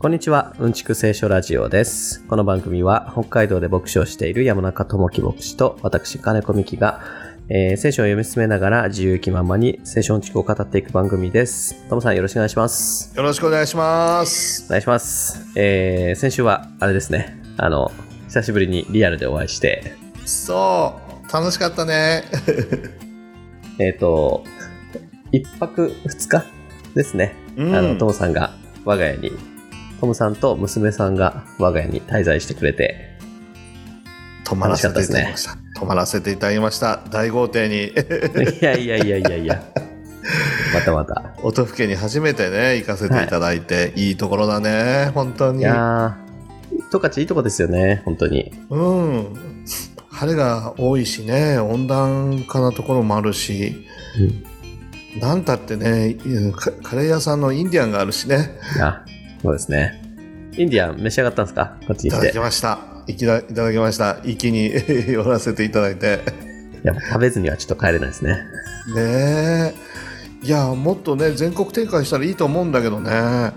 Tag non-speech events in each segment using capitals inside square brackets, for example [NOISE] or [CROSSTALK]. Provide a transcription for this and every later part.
こんにちは、うんちく聖書ラジオです。この番組は北海道で牧師をしている山中智樹牧師と私金子美希が、えー聖書を読み進めながら自由気ままに聖書うんちくを語っていく番組です。トモさんよろしくお願いします。よろしくお願いします。お願いします。えー先週はあれですね、あの、久しぶりにリアルでお会いして、そう、楽しかったね。[LAUGHS] えっ、と、一泊二日ですね。うんあの、トモさんが我が家に、トムさんと娘さんが我が家に滞在してくれて、泊まらせていただきました。泊まらせていただきました。大豪邸に。[LAUGHS] いやいやいやいやいや。またまた。音更に初めてね、行かせていただいて、い、いところだね、本当いに。やー、十勝いいとこですよね、本当に。うん。晴れが多いしね、温暖化なところもあるし、なんたってね、うんカカレー屋さんのインディアンがあるしね、あ、そうですね。インディアン召し上がったんですか？こっちに来ていただき。ました。いきだいただきました。一気に [LAUGHS] 寄らせていただいて。いや、食べずにはちょっと帰れないですね。ねえ。いや、もっとね、全国展開したらいいと思うんだけどね。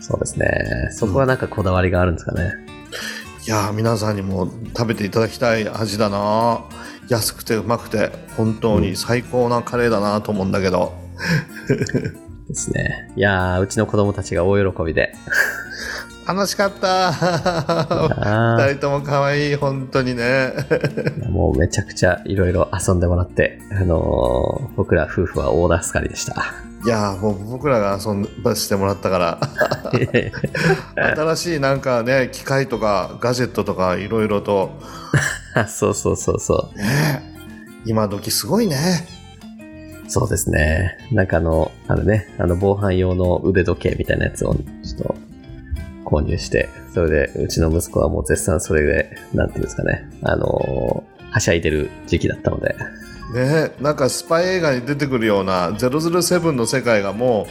そうですね。そこはなんかこだわりがあるんですかね。いや、皆さんにも食べていただきたい味だな。安くてうまくて、本当に最高なカレーだなと思うんだけど。ですね。いやー、うちの子供たちが大喜びで。楽しかった。あ二人とも可愛い、本当にね。ーもうめちゃくちゃいろいろ遊んでもらって、あのー僕ら夫婦は大助かりでした。いや、もう僕らが遊ばしてもらったから。新しいなんかね、機械とかガジェットとかいろいろと。[LAUGHS] そうそうそうそう。ねえ今時すごいね。そうですね。なんかあの、あのね、あの防犯用の腕時計みたいなやつをちょっと購入して、それでうちの息子はもう絶賛それで、なんていうんですかね、あのーはしゃいでる時期だったので、ねなんかスパイ映画に出てくるような007の世界がも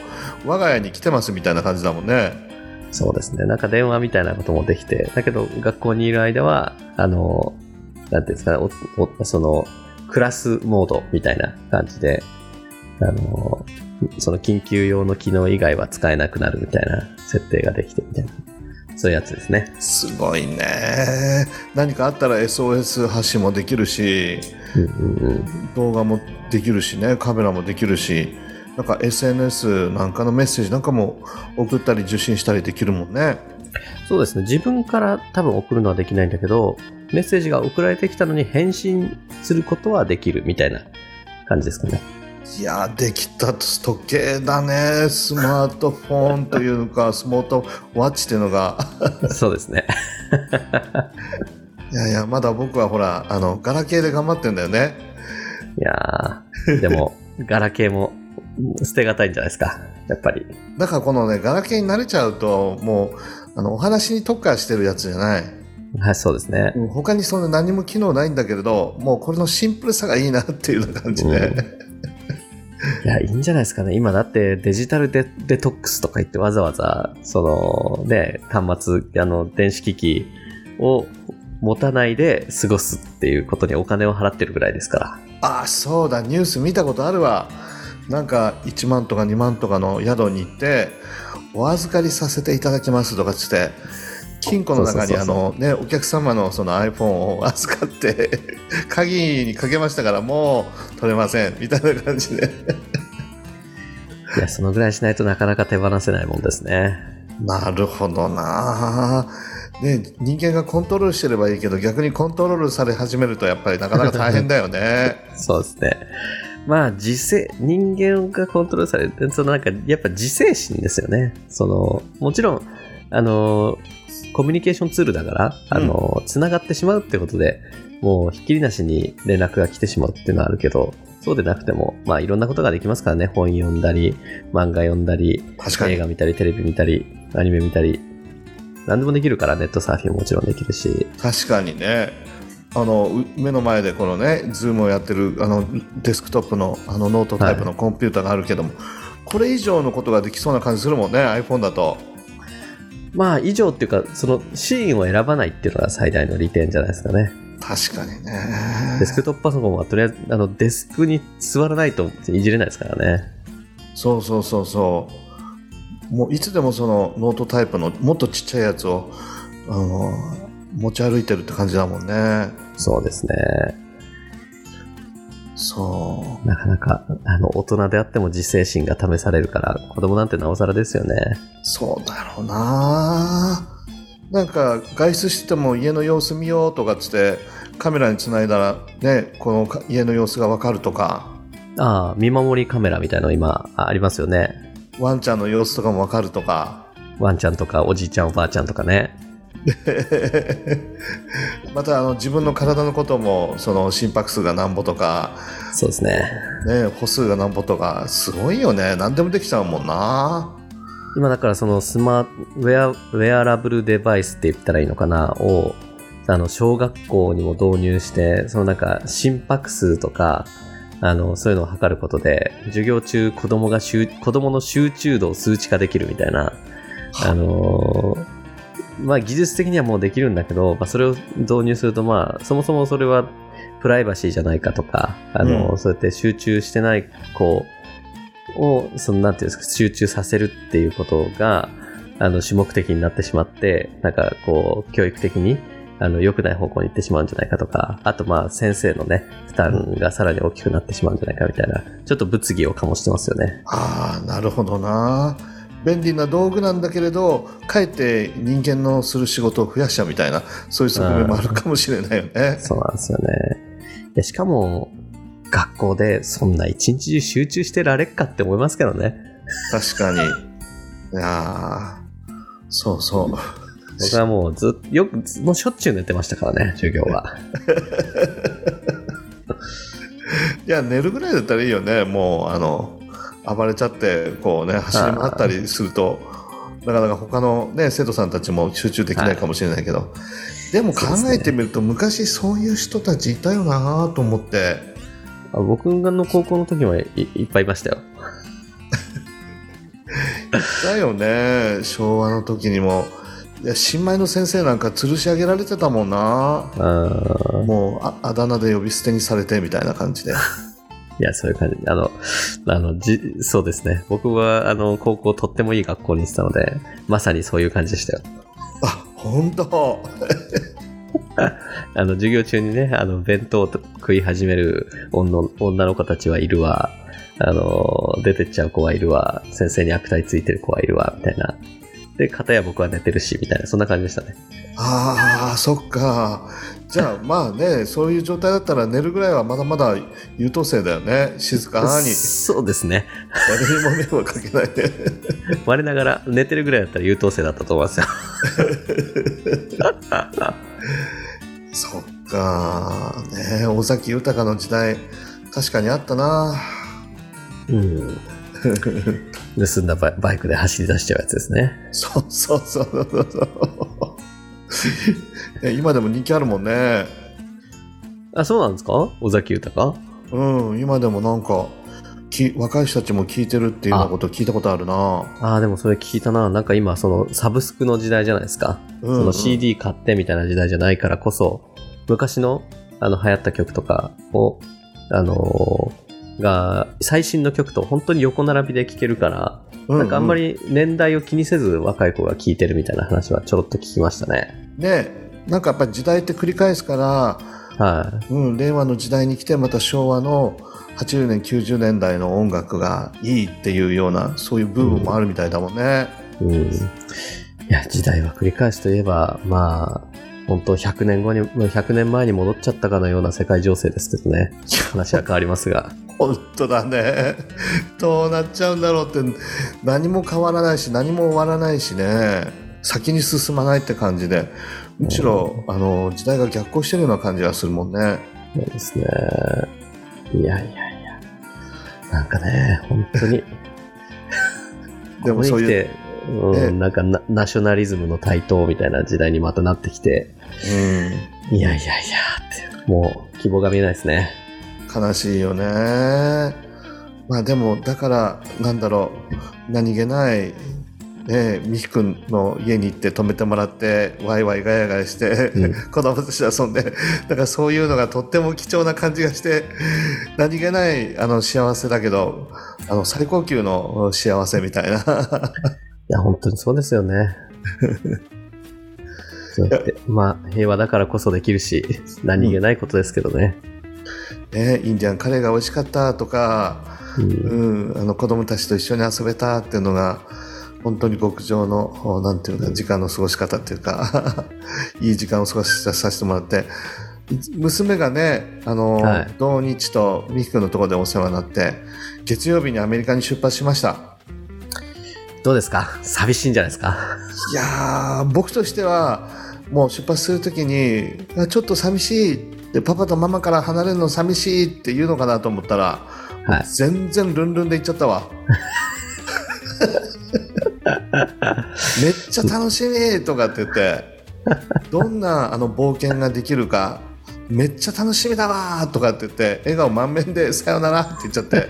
う我が家に来てますみたいな感じだもんね。そうですね。なんか電話みたいなこともできて、だけど学校にいる間は、あのーなんていうんですかね、おおその、クラスモードみたいな感じで、あのーその緊急用の機能以外は使えなくなるみたいな設定ができてみたいな、そういうやつですね。すごいね。何かあったら SOS 発信もできるし、うんうんうん。動画もできるしね、カメラもできるし、なんか SNS なんかのメッセージなんかも送ったり受信したりできるもんね。そうですね。自分から多分送るのはできないんだけど、メッセージが送られてきたのに返信することはできるみたいな感じですかね。いやーできた時計だね。スマートフォンというか、[LAUGHS] スマートウォッチっていうのが。そうですね。[LAUGHS] いやいや、まだ僕はほら、あの、ガラケーで頑張ってんだよね。いやー、でも、[LAUGHS] ガラケーも捨てがたいんじゃないですか。やっぱり。だからこのね、ガラケーに慣れちゃうと、もう、あの、お話に特化してるやつじゃない。はい、そうですね。他にそんな何も機能ないんだけれど、もうこれのシンプルさがいいなっていうような感じで。いや、いいんじゃないですかね。今だってデジタルデデトックスとか言ってわざわざ、その、ね、端末、あの、電子機器を持たないで過ごすっていうことにお金を払ってるぐらいですから。あ、そうだ、ニュース見たことあるわ。なんか1万とか2万とかの宿に行って、お預かりさせていただきますとかつって、金庫の中にあのね、お客様のその iPhone を預かって、[LAUGHS] 鍵にかけましたからもう取れません、みたいな感じで。いや、そのぐらいしないとなかなか手放せないもんですね。なるほどなね、人間がコントロールしてればいいけど逆にコントロールされ始めるとやっぱりなかなか大変だよね。[LAUGHS] そうですね。まあ、自制、人間がコントロールされて、そのなんか、やっぱ自制心ですよね。その、もちろん、あの、コミュニケーションツールだから、あの、つながってしまうってことで、もう、ひっきりなしに連絡が来てしまうっていうのはあるけど、そうでなくても、まあ、いろんなことができますからね。本読んだり、漫画読んだり、映画見たり、テレビ見たり、アニメ見たり、何でもできるから、ネットサーフィンももちろんできるし、確かにね。あのう目の前でこのねズームをやってるあのデスクトップのあのノートタイプのコンピューターがあるけども、これ以上のことができそうな感じするもんね iPhone だとまあ、以上っていうか、そのシーンを選ばないっていうのが最大の利点じゃないですかね。確かにねデスクトップパソコンはとりあえずあのデスクに座らないといじれないですからね。そうそうそうそもういつでもそのノートタイプのもっとちっちゃいやつをあの持ち歩いてるって感じだもんね。そうですね。そなかなか、あの、大人であっても自制心が試されるから、子供なんてなおさらですよね。う、そうだろうな。なんか外出してても家の様子見ようとかっつってカメラにつないだらね、このか家の様子がわかるとか、ああ、見守りカメラみたいなの今あありますよね。ワンちゃんの様子とかもわかるとか。ワンちゃんとかおじいちゃんおばあちゃんとかね。[LAUGHS] またあの自分の体のこともその心拍数がなんぼとか、そうですね。ね、歩数がなんぼとかすごいよね。何でもできちゃうもんな。今だからそのスマウェア、ウェアラブルデバイスって言ったらいいのかな？を、あの、小学校にも導入して、そのなんか心拍数とか、あの、そういうのを測ることで、授業中子供が集、子供の集中度を数値化できるみたいな、あのーまあ技術的にはもうできるんだけど、まあそれを導入するとまあ、そもそもそれはプライバシーじゃないかとか、あの、うんそうやって集中してない子を、その、なんていうんですか、集中させるっていうことが、あの、主目的になってしまって、なんかこう、教育的に、あの、良くない方向に行ってしまうんじゃないかとか、あとまあ、先生のね、負担がさらに大きくなってしまうんじゃないかみたいな、ちょっと物議を醸してますよね。ああなるほどな便利な道具なんだけれどかえって人間のする仕事を増やしちゃうみたいなそういう側面もあるかもしれないよね。そうなんですよね。でしかも、学校でそんな一日中集中してられっかって思いますけどね。確かに。いやーそうそう。僕はもうずっと、よく、もうしょっちゅう寝てましたからね、授業は。[LAUGHS] いや寝るぐらいだったらいいよねもうあの暴れちゃってこうね走り回ったりするとなかなか他のね生徒さんたちも集中できないかもしれないけど、でも考えてみると、昔そういう人たちいたよなと思って。あ僕の高校の時はいいっぱいいましたよ。だよね昭和の時にも。いや新米の先生なんか吊るし上げられてたもんな。もうああだ名で呼び捨てにされてみたいな感じでいや、そういう感じ。あの、あの、じ、そうですね。僕は、あの、高校とってもいい学校に行ってたので、まさにそういう感じでしたよ。あ本当 [LAUGHS] あの、授業中にね、あの、弁当を食い始める女女の子たちはいるわ、あの、出てっちゃう子はいるわ、先生に悪態ついてる子はいるわ、みたいな。で、片や僕は寝てるし、みたいな、そんな感じでしたね。ああそっかじゃあまあねそういう状態だったら寝るぐらいはまだまだ優等生だよね静かにそうですね。誰にも迷惑かけないで我ながら、寝てるぐらいだったら優等生だったと思いますよ。そっかね尾崎豊の時代確かにあったなうん。盗んだバイバイクで走り出しちゃうやつですね。そうそうそうそうそういや今でも人気あるもんねあ、そうなんですか？尾崎豊？うん今でもなんかき若い人たちも聞いてるっていうようなこと聞いたことあるなああ、でもそれ聞いたな。なんか今、そのサブスクの時代じゃないですか？うんその CD 買ってみたいな時代じゃないからこそ、昔のあの流行った曲とかを、あのーが、最新の曲と本当に横並びで聴けるから、うなんかあんまりり年代を気にせず若い子が聴いてるみたいな話はちょろっと聞きましたね。ねなんかやっぱり時代って繰り返すからはい。うん、令和の時代に来てまた昭和の80年90年代の音楽がいいっていうようなそういう部分もあるみたいだもんね。うん。いや、時代は繰り返すといえば、まあ、本当100年後に、もう100年前に戻っちゃったかのような世界情勢ですけどね。話は変わりますが。[LAUGHS] 本当だね。どうなっちゃうんだろうって何も変わらないし何も終わらないしね先に進まないって感じでむしろあの時代が逆行してるような感じがするもんね。そうですね。いやいやいや。なんかね、本当に。[LAUGHS] でもそういう、うんねなんかナナショナリズムの台頭みたいな時代にまたなってきて、うん、いやいやいやって、もう希望が見えないですね。悲しいよね。まあでも、だから、なんだろう、何気ない、ね、美樹くんの家に行って泊めてもらって、ワイワイガヤガヤして、うん [LAUGHS] 子供たちと遊んで、だからそういうのがとっても貴重な感じがして、何気ないあの幸せだけど、あの最高級の幸せみたいな。[LAUGHS] や、本当にそうですよね。[LAUGHS] そうやって、まあ、平和だからこそできるし、何気ないことですけどね。ね、インディアンカレーが美味しかったとか、うんうん、あの子供たちと一緒に遊べたっていうのが、本当に極上の、おなんていうか、時間の過ごし方っていうか、[LAUGHS] いい時間を過ごしさせてもらって、娘がね、あの、はい土日とミキ君のところでお世話になって、月曜日にアメリカに出発しました。どうですか？寂しいんじゃないですか？いやー、僕としては、もう出発するときに、あちょっと寂しいで、パパとママから離れるの寂しいって言うのかなと思ったら、はい。全然ルンルンで行っちゃったわ。[LAUGHS] [LAUGHS] めっちゃ楽しみとかって言って、どんなあの冒険ができるか、めっちゃ楽しみだわとかって言って、笑顔満面でさよならって言っちゃって、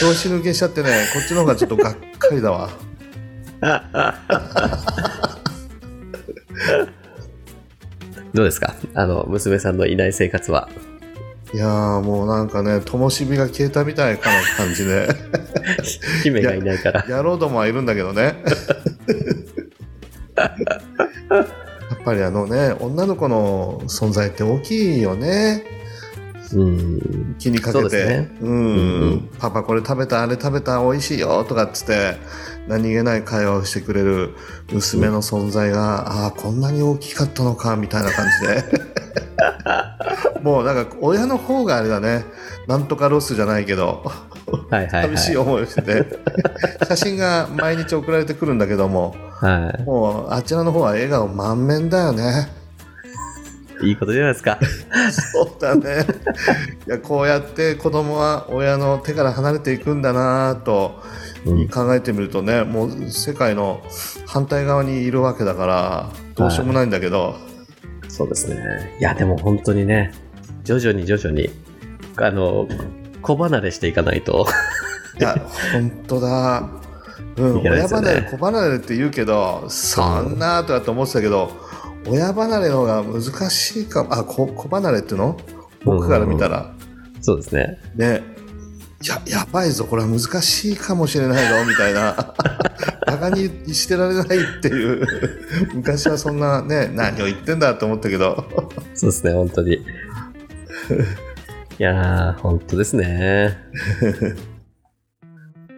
調子抜けしちゃってね、こっちの方がちょっとがっかりだわ。[LAUGHS] どうですか？あの、娘さんのいない生活は？いやーもうなんかね、灯火が消えたみたいかな感じで、姫がいないから。野郎どもはいるんだけどね。[LAUGHS] やっぱりあのね、女の子の存在って大きいよね。うん。気にかけて、ねうん、うんパパこれ食べたあれ食べた美味しいよとかっつって何気ない会話をしてくれる娘の存在が、ああこんなに大きかったのかみたいな感じで [LAUGHS] もうなんか親の方があれだねなんとかロスじゃないけどはいはい、はい。寂しい思いをしてて、[LAUGHS] 写真が毎日送られてくるんだけどもはもうあちらの方は笑顔満面だよねい。いいことじゃないですか。そうだね。いや、こうやって子供は親の手から離れていくんだなとうん。考えてみるとね、もう世界の反対側にいるわけだから、どうしようもないんだけど、そうですね。いや、でも本当にね、徐々に徐々に、あの、子離れしていかないと。いや、本当だ。うん、いけない親離れ、子離れって言うけど、そんなとかって思ってたけど、親離れの方が難しいかも。あ、子子離れっていうの？僕から見たら。そうですね。ね、や、やばいぞ、これは難しいかもしれないぞ、みたいな。[LAUGHS] バカにしてられないっていう。昔はそんなね、何を言ってんだと思ったけど。そうですね、本当に。いやー、本当ですね。[LAUGHS]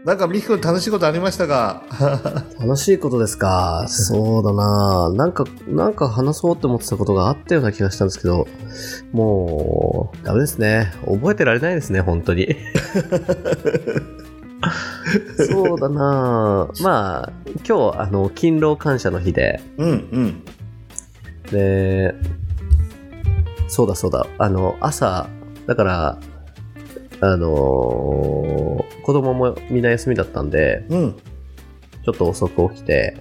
なんか、ミキ君楽しいことありましたか？[LAUGHS] 楽しいことですか？そうだななんか、なんか話そうって思ってたことがあったような気がしたんですけど、もう、ダメですね。覚えてられないですね、本当に。[LAUGHS] そうだなまあ、今日、あの、勤労感謝の日で、うん、うん。で、そうだそうだ、あの、朝、だから、あのー子供もみんな休みだったんで、うん。ちょっと遅く起きて、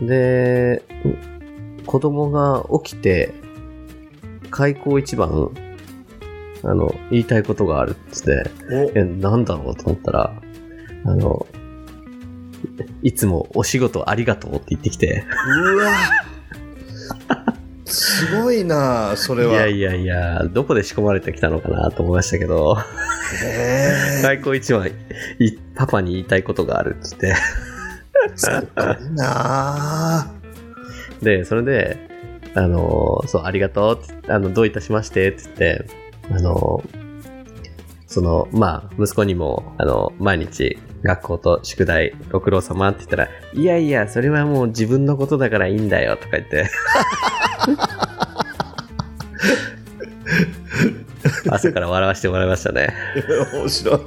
で、子供が起きて、開口一番、あの、言いたいことがあるっつって、お、え、なんだろうと思ったら、あの、いつもお仕事ありがとうって言ってきて、うわ [LAUGHS] すごいなそれは。いやいやいや、どこで仕込まれてきたのかなと思いましたけど、へー開口一番、いパパに言いたいことがあるっつって、すごいなで、それで、あの、そう、ありがとうあの、どういたしましてって言って、あの、その、まあ、息子にも、あの、毎日、学校と宿題、ご苦労様って言ったら、いやいや、それはもう自分のことだからいいんだよ、とか言って。朝から笑わせてもらいましたね。[LAUGHS] 面白い。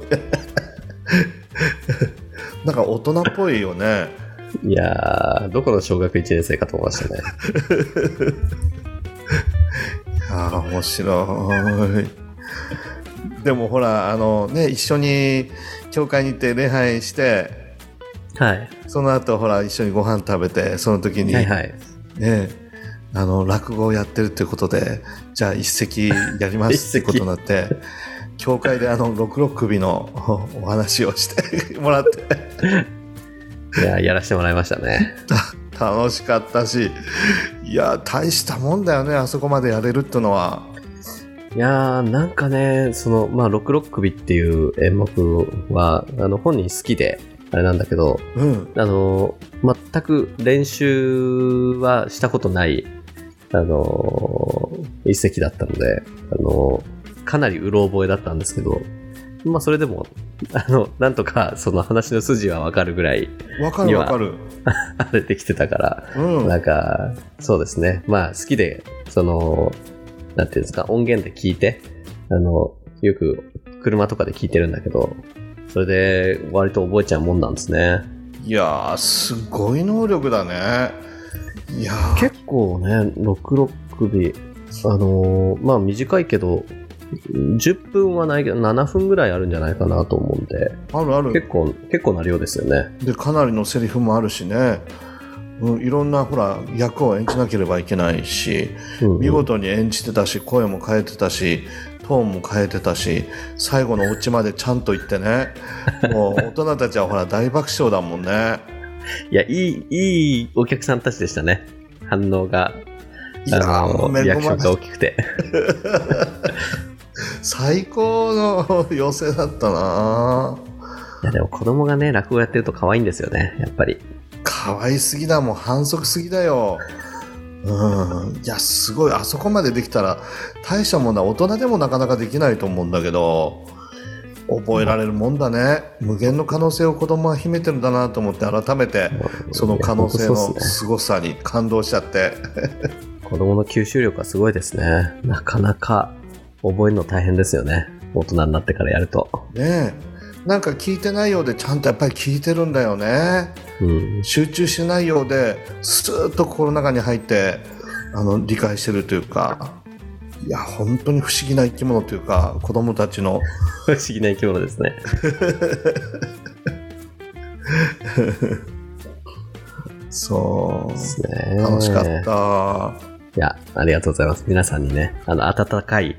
なんか大人っぽいよね。いやー、どこの小学1年生かと思いましたね。ああ、面白い。でもほら、あのね、一緒に教会に行って礼拝して、はい。その後ほら、一緒にご飯食べて、その時に、はいはい。ね、あの、落語をやってるってことで、じゃあ一席やります [LAUGHS] ってことになって、教会であの、六六首の [LAUGHS] お話をして [LAUGHS] もらって、いやー、やらせてもらいましたね。楽しかったし、いや、大したもんだよね、あそこまでやれるってのは。いやー、なんかね、その、まあ、六六首っていう演目は、あの、本人好きで、あれなんだけど、うん。あの、全く練習はしたことない、あの、一席だったので、あの、かなりうろ覚えだったんですけど、まあそれでも、あの、なんとかその話の筋はわかるぐらいわかるわかる。[LAUGHS] 荒れてきてたから、うん。なんか、そうですね。まあ好きで、その、なんていうんですか、音源で聞いて、あの、よく車とかで聞いてるんだけど、それで割と覚えちゃうもんなんですね。いやー、すごい能力だね。いやー、結構ね、66尾、あのーまあ短いけど、10分はないけど、7分ぐらいあるんじゃないかなと思うんで、あるある。結構、結構な量ですよね。で、かなりのセリフもあるしね。うん、いろんなほら役を演じなければいけないしうんうん見事に演じてたし声も変えてたしトーンも変えてたし最後のオチまでちゃんと言ってねもう大人たちはほら大爆笑だもんねいや、いい、いいお客さんたちでしたね。反応が、いやあのリアクションが大きくて。[LAUGHS] 最高の寄せだったな。いや、でも子供がね、落語やってると可愛いんですよね、やっぱり。可愛すぎだ。もん反則すぎだよ。うん。いやすごい。あそこまでできたら大したもんだ。大人でもなかなかできないと思うんだけど覚えられるもんだね無限の可能性を子供は秘めてるんだなと思って改めてその可能性のすね凄さに感動しちゃって [LAUGHS] 子供の吸収力はすごいですね。なかなか覚えるの大変ですよね。大人になってからやると。ねえなんか聞いてないようでちゃんとやっぱり聞いてるんだよねうん。集中してないようでスーッと心の中に入ってあの理解してるというかいや本当に不思議な生き物というか子供たちの。不思議な生き物ですね。[LAUGHS] そですね。う楽しかった。いや、ありがとうございます。皆さんにね、あの、温かい、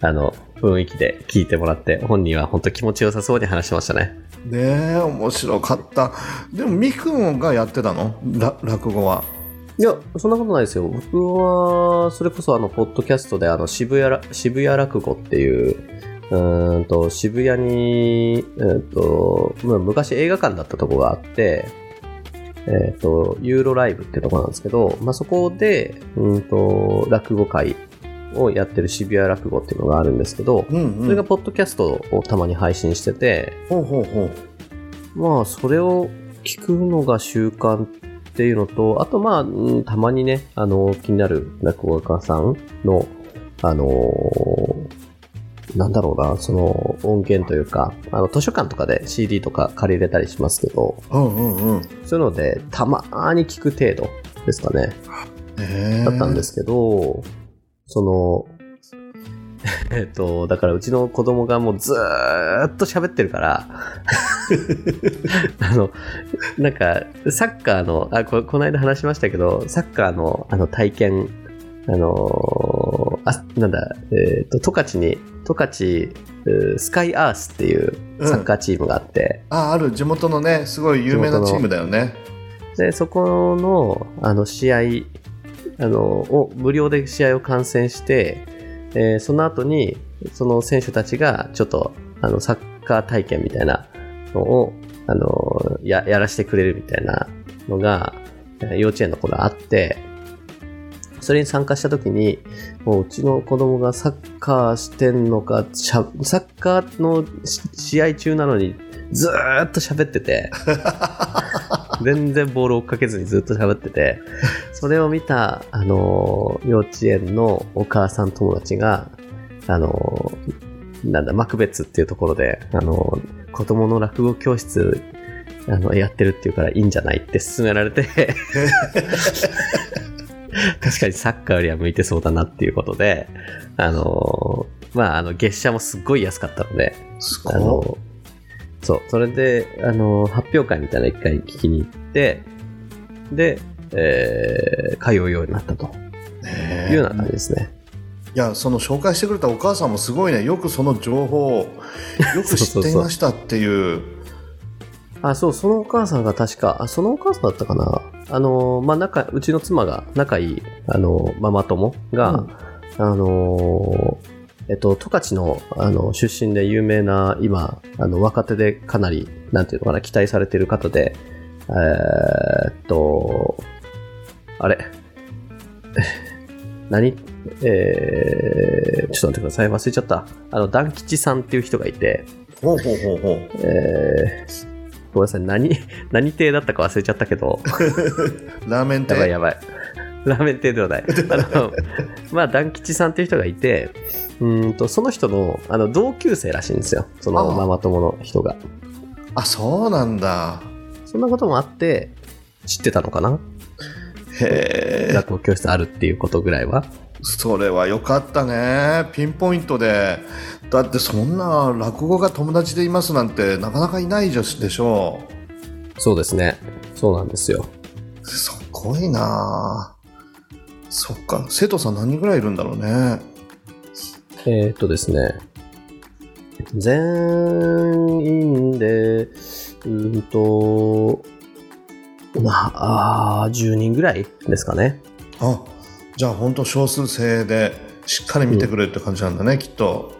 あの、雰囲気で聞いてもらって、本人は本当気持ちよさそうに話してましたね。ねえ面白かった。でもみくんがやってたの？ら落語はいや、そんなことないですよ。僕は、それこそあの、ポッドキャストで、あの、渋谷ら、渋谷落語っていう、うーんと、渋谷に、えーっと、まあ昔映画館だったとこがあって、えーっと、ユーロライブってとこなんですけど、まあ、そこで、うんと、落語会をやってる渋谷落語っていうのがあるんですけど、うんうんそれがポッドキャストをたまに配信してて、ほうほうほうまあ、それを聞くのが習慣っていうのと、あとまあ、うんたまにね、あの、気になる落語家さんの、あのーなんだろうな、その音源というか、あの、図書館とかで CD とか借りれたりしますけど、うんうんうん。そういうので、たまーに聞く程度ですかね、だったんですけど、その、[LAUGHS] えっと、だからうちの子供がもうずーっと喋ってるから、[LAUGHS] あの、なんか、サッカーの、あ、ここの間話しましたけど、サッカーのあの体験、あのーあ、なんだ、えっ、と、十勝に、十勝、うースカイアースっていうサッカーチームがあって、あある。地元のねすごい有名なチームだよね。で、そこの、あの、試合、あの、を、無料で試合を観戦して、えーその後に、その選手たちが、ちょっと、あの、サッカー体験みたいなのを、あの、や、やらせてくれるみたいなのが、幼稚園の頃あって、それに参加した時に、もううちの子供がサッカーしてんのか、サッカーの試合中なのに、ずーっと喋ってて、[LAUGHS] 全然ボール追っかけずにずっと喋ってて、それを見た、あのー幼稚園のお母さん友達が、あのーなんだ、マクベツっていうところで、あのー子供の落語教室、あの、やってるっていうからいいんじゃないって勧められて、[LAUGHS] 確かにサッカーよりは向いてそうだなっていうことで、あのーまあ、あの、月謝もすっごい安かったので、すあごの、そう、それで、あの、発表会みたいなの一回聞きに行って、で、えー通うようになったと。いうような感じですね。いやその紹介してくれたお母さんもすごいね。よくその情報を [LAUGHS] よく知っていましたっていう。あ、そう、そのお母さんが確か、あ、そのお母さんだったかな。あの、まあ、仲、うちの妻が仲いい、あの、ママ友が、あの、えっと、十勝のあの出身で有名な、今、あの若手でかなり、なんていうのかな、期待されている方で、えーっと、あれ、[LAUGHS] 何？えー、ちょっと待ってください、忘れちゃった。あの、団吉さんっていう人がいて、ほうほうほうほう。えー、ごめんなさい、何、[LAUGHS] 何亭だったか忘れちゃったけど、[LAUGHS] ラーメン店やばいやばい。ラーメン亭ではない。あの、まあ、団吉さんっていう人がいて、うーんと、その人の、あの、同級生らしいんですよ。そのママ友の人が。あ、そうなんだ。そんなこともあって、知ってたのかな？へえ。落語教室あるっていうことぐらいは。それはよかったね。ピンポイントで。だってそんな落語が友達でいますなんてなかなかいないでしょそうですね。そうなんですよ。う。すごいなそっか。生徒さん何人ぐらいいるんだろうね。えーっとですね。全員で、うーんと、まあ、あー10人ぐらいですかね。あ、じゃあ本当少数制でしっかり見てくれるって感じなんだね、きっと。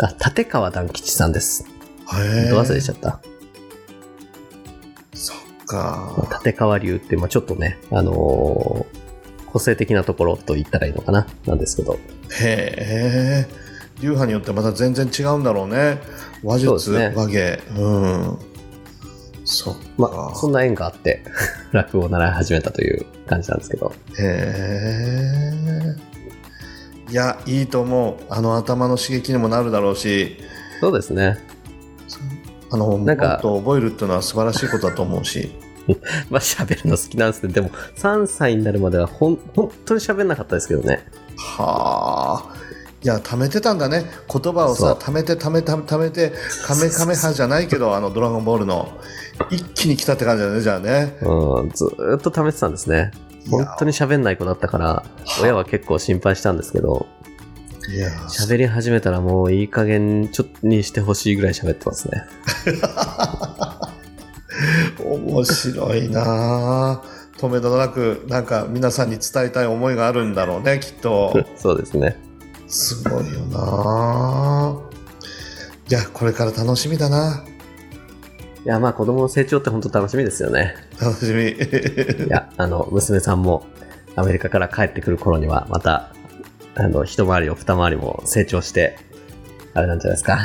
あ、立川団吉さんです。へえ。ど忘れしちゃった。そっまあか。立川流って、まあちょっとね、あのー個性的なところと言ったらいいのかな、なんですけど。へえ。流派によってまた全然違うんだろうね。話術、和芸。うん。そ。まあ、そんな縁があって、[LAUGHS] 落語を習い始めたという感じなんですけど。へえ。いや、いいと思う。あの頭の刺激にもなるだろうし、そうですね。あの、もっなんかと覚えるっていうのは素晴らしいことだと思うし。[LAUGHS] まあ喋るの好きなんですね。でも、3歳になるまではほん本当に喋んなかったですけどね。はあ。いや、貯めてたんだね。言葉をさ、貯めて貯めて貯めて、カメカメ派じゃないけど、あの、ドラゴンボールの、一気に来たって感じだね、じゃあね。うん、ずーっと貯めてたんですね。本当に喋んない子だったから、親は結構心配したんですけど、喋り始めたらもういい加減ちょっとにしてほしいぐらい喋ってますね。[LAUGHS] 面白いなあ止めどなく、なんか皆さんに伝えたい思いがあるんだろうね、きっと。[LAUGHS] そうですね。すごいよなあいや、これから楽しみだな。いや、まあ子供の成長って本当楽しみですよね。楽しみ。いや、あの、娘さんもアメリカから帰ってくる頃には、また、あの、一回りを二回りも成長して、あれなんじゃないですか。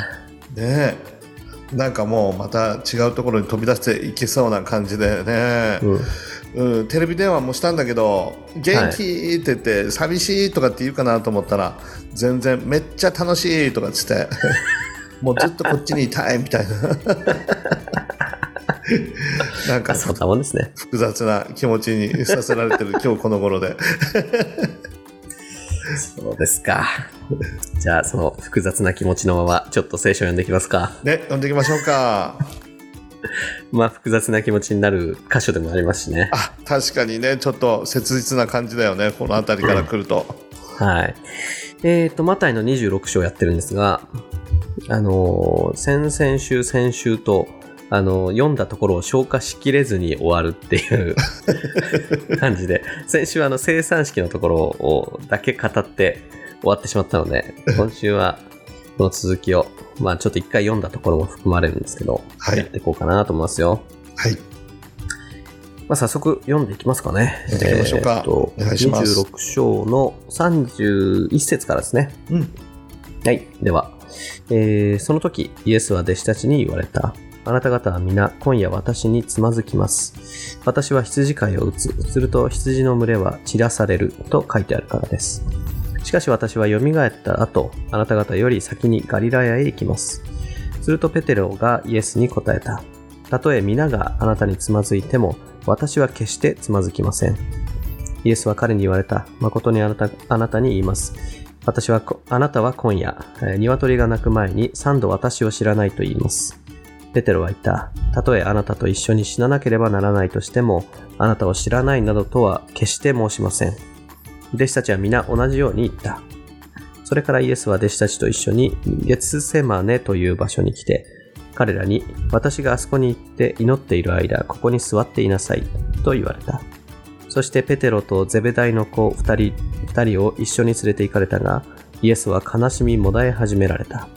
ねえ。なんかもうまた違うところに飛び出していけそうな感じでね、うん。うん、テレビ電話もしたんだけど元気って言って、寂しいとかって言うかなと思ったら全然めっちゃ楽しいとかっつって [LAUGHS] もうずっとこっちにいたいみたいな [LAUGHS] なんかあ、そんなもんですね。複雑な気持ちにさせられてる [LAUGHS] 今日この頃でそうですか。じゃあ、その複雑な気持ちのまま、ちょっと聖書を読んでいきますか。ね読んでいきましょうかまあ、複雑な気持ちになる箇所でもありますしね。あ確かにねちょっと切実な感じだよねこの辺りから来ると、はい。えっ、と、マタイの26章やってるんですが、あのー先々週、先週と、あのー読んだところを消化しきれずに終わるっていう [LAUGHS] 感じで、先週あの生産式のところをだけ語って終わってしまったので、今週はこの続きを、まあちょっと一回読んだところも含まれるんですけど、はいやっていこうかなと思いますよ。はいまあ、早速読んでいきますかね。読んでいきましょうかえーとお願いします26章の31節からですね。うんはい。では、えーその時、イエスは弟子たちに言われた。あなた方は皆、今夜私につまずきます。私は羊飼いを打つ。すると羊の群れは散らされる。と書いてあるからです。しかし私は蘇った後、あなた方より先にガリラヤへ行きます。するとペテロがイエスに答えた。たとえ皆があなたにつまずいても、私は決してつまずきません。イエスは彼に言われた。誠にあなたあなたに言います。私は、あなたは今夜、鶏が鳴く前に三度私を知らないと言います。ペテロは言った。たとえあなたと一緒に死ななければならないとしても、あなたを知らないなどとは決して申しません。弟子たちは皆同じように言った。それからイエスは弟子たちと一緒にゲツセマネという場所に来て、彼らに私があそこに行って祈っている間、ここに座っていなさいと言われた。そしてペテロとゼベダイの子二人二人を一緒に連れて行かれたが、イエスは悲しみもだえ始められた。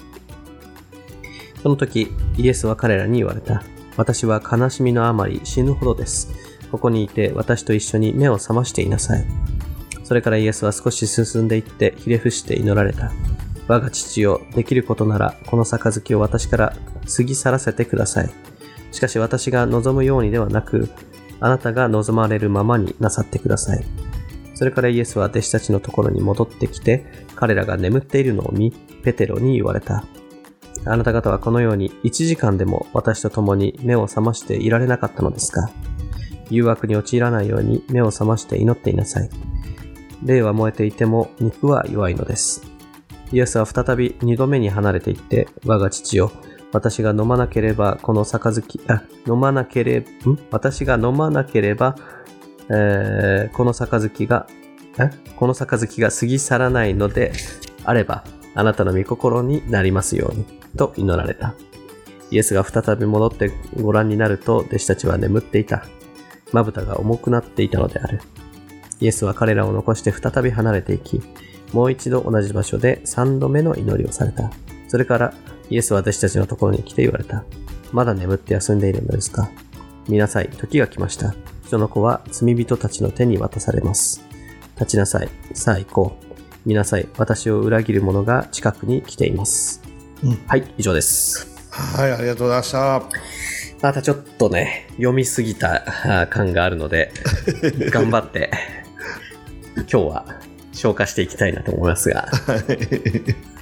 その時、イエスは彼らに言われた。私は悲しみのあまり死ぬほどです。ここにいて私と一緒に目を覚ましていなさい。それからイエスは少し進んでいってひれ伏して祈られた。我が父よ、できることならこの杯を私から過ぎ去らせてください。しかし私が望むようにではなく、あなたが望まれるままになさってください。それからイエスは弟子たちのところに戻ってきて、彼らが眠っているのを見、ペテロに言われた。あなた方はこのように1時間でも私と共に目を覚ましていられなかったのですか？誘惑に陥らないように目を覚まして祈っていなさい。霊は燃えていても肉は弱いのです。イエスは再び二度目に離れていって、我が父よ、私が飲まなければこの杯、あ、飲まなければ、ん？私が飲まなければ、えー、この杯が、え？この杯が過ぎ去らないのであれば、あなたの御心になりますように、と祈られた。イエスが再び戻ってご覧になると、弟子たちは眠っていた。まぶたが重くなっていたのである。イエスは彼らを残して再び離れていき、もう一度同じ場所で三度目の祈りをされた。それからイエスは弟子たちのところに来て言われた。まだ眠って休んでいるのですか？見なさい、時が来ました。人の子は罪人たちの手に渡されます。立ちなさい、さあ行こう。見なさい、私を裏切る者が近くに来ています。うんはい、以上です。はい、ありがとうございました。またちょっとね、読みすぎた感があるので、[LAUGHS] 頑張って、今日は消化していきたいなと思いますが、はい。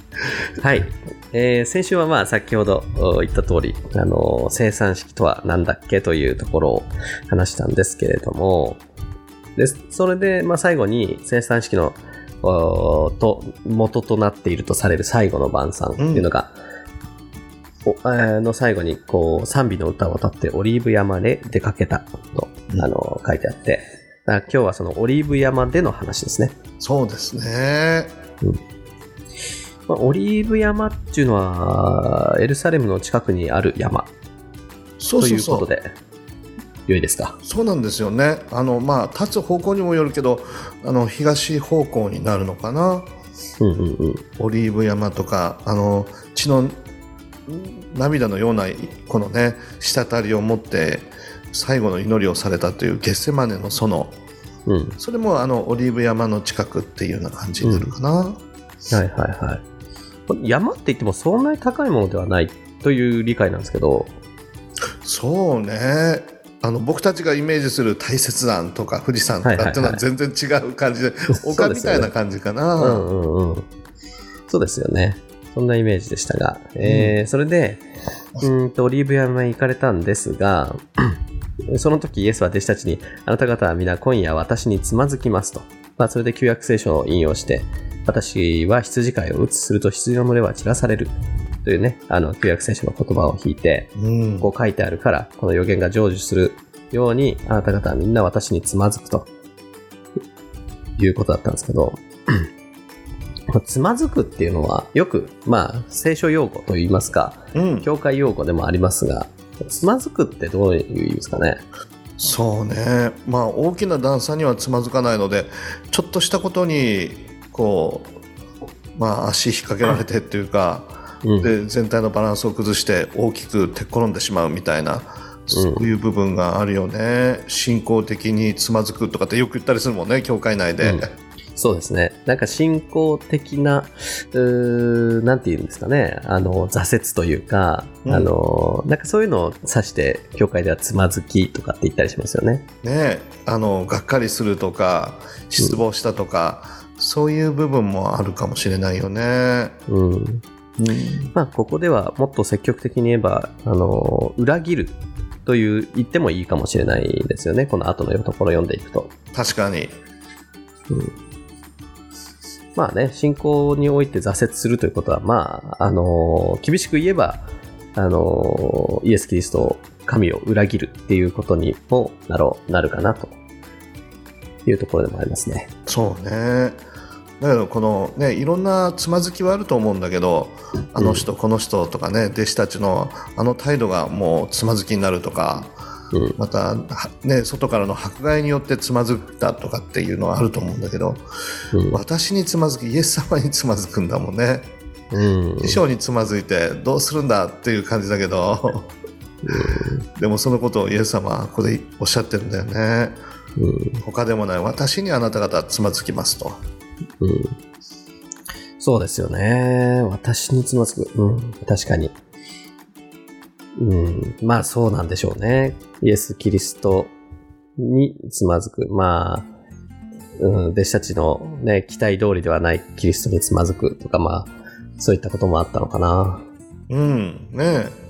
えー先週はまあ先ほどお言った通り、あの、生産式とは何だっけというところを話したんですけれども、で、それで、まあ最後に生産式の、おと、元となっているとされる最後の晩餐っていうのが、おえーの最後にこう賛美の歌を歌ってオリーブ山で出かけたと、うん。あの書いてあって、今日はそのオリーブ山での話ですね。そうですね。まあ、オリーブ山っていうのは、エルサレムの近くにある山と。いううことで、良いですか？そうなんですよね。あの、まあ、立つ方向にもよるけど、あの、東方向になるのかな。うんうんうん。オリーブ山とか、あの、血の涙のような、このね、滴りを持って、最後の祈りをされたというゲッセマネの園。うん。それも、あの、オリーブ山の近くっていうような感じになるかな。はいはいはい。山って言ってもそんなに高いものではないという理解なんですけど、そうね。あの僕たちがイメージする大雪山とか富士山とかっていうのは全然違う感じで、[LAUGHS] 丘みたいな感じかうな。んうんうん。そうですよね。そんなイメージでしたが、えーそれで、うーんと、オリーブ山に行かれたんですが、[CLEARS THROAT] その時イエスは弟子たちに、あなた方は皆今夜私につまずきますと。まあ、それで旧約聖書を引用して、私は羊飼いを打つすると羊の群れは散らされる。というね、あの、旧約聖書の言葉を引いて、うん。こう書いてあるから、この予言が成就するように、あなた方はみんな私につまずくと、いうことだったんですけど、[CLEARS THROAT] つまずくっていうのは、よく、まあ、聖書用語といいますか、うん。教会用語でもありますが、つまずくってどういう意味ですかね？そうね。まあ大きな段差にはつまずかないので、ちょっとしたことに、こう、まあ足引っ掛けられてっていうか、うん。で全体のバランスを崩して大きくてっ転んでしまうみたいな、そういう部分があるよね。信仰的につまずくとかってよく言ったりするもんね、教会内で。うんそうですね。なんか信仰的な、うーなんて言うんですかね。あの、挫折というか、うんあの、なんかそういうのを指して、教会ではつまずきとかって言ったりしますよね。ねあのがっかりするとか失望したとか、そういう部分もあるかもしれないよね。うん。まあ、ここではもっと積極的に言えば、あの、裏切るという言ってもいいかもしれないですよね。この後のところ読んでいくと。確かに。まあね、信仰において挫折するということは、まあ、あの、厳しく言えば、あの、イエス・キリスト、神を裏切るっていうことにもなろう、なるかなというところでもありますね。そうね。だけどこのねいろんなつまずきはあると思うんだけどあの人この人とかね弟子たちのあの態度がもうつまずきになるとかうんまた、はね、外からの迫害によってつまずいたとかっていうのはあると思うんだけど、うん。私につまずきイエス様につまずくんだもんね。うん。師匠につまずいてどうするんだっていう感じだけどでもそのことをイエス様はここでおっしゃってるんだよね。うん。他でもない。私にあなた方つまずきますと。うん。そうですよね。私につまずく。うん、確かに。うん、まあそうなんでしょうね。イエス・キリストにつまずく。まあ、うん、弟子たちのね、期待通りではないキリストにつまずくとか、まあ、そういったこともあったのかな。うんねえ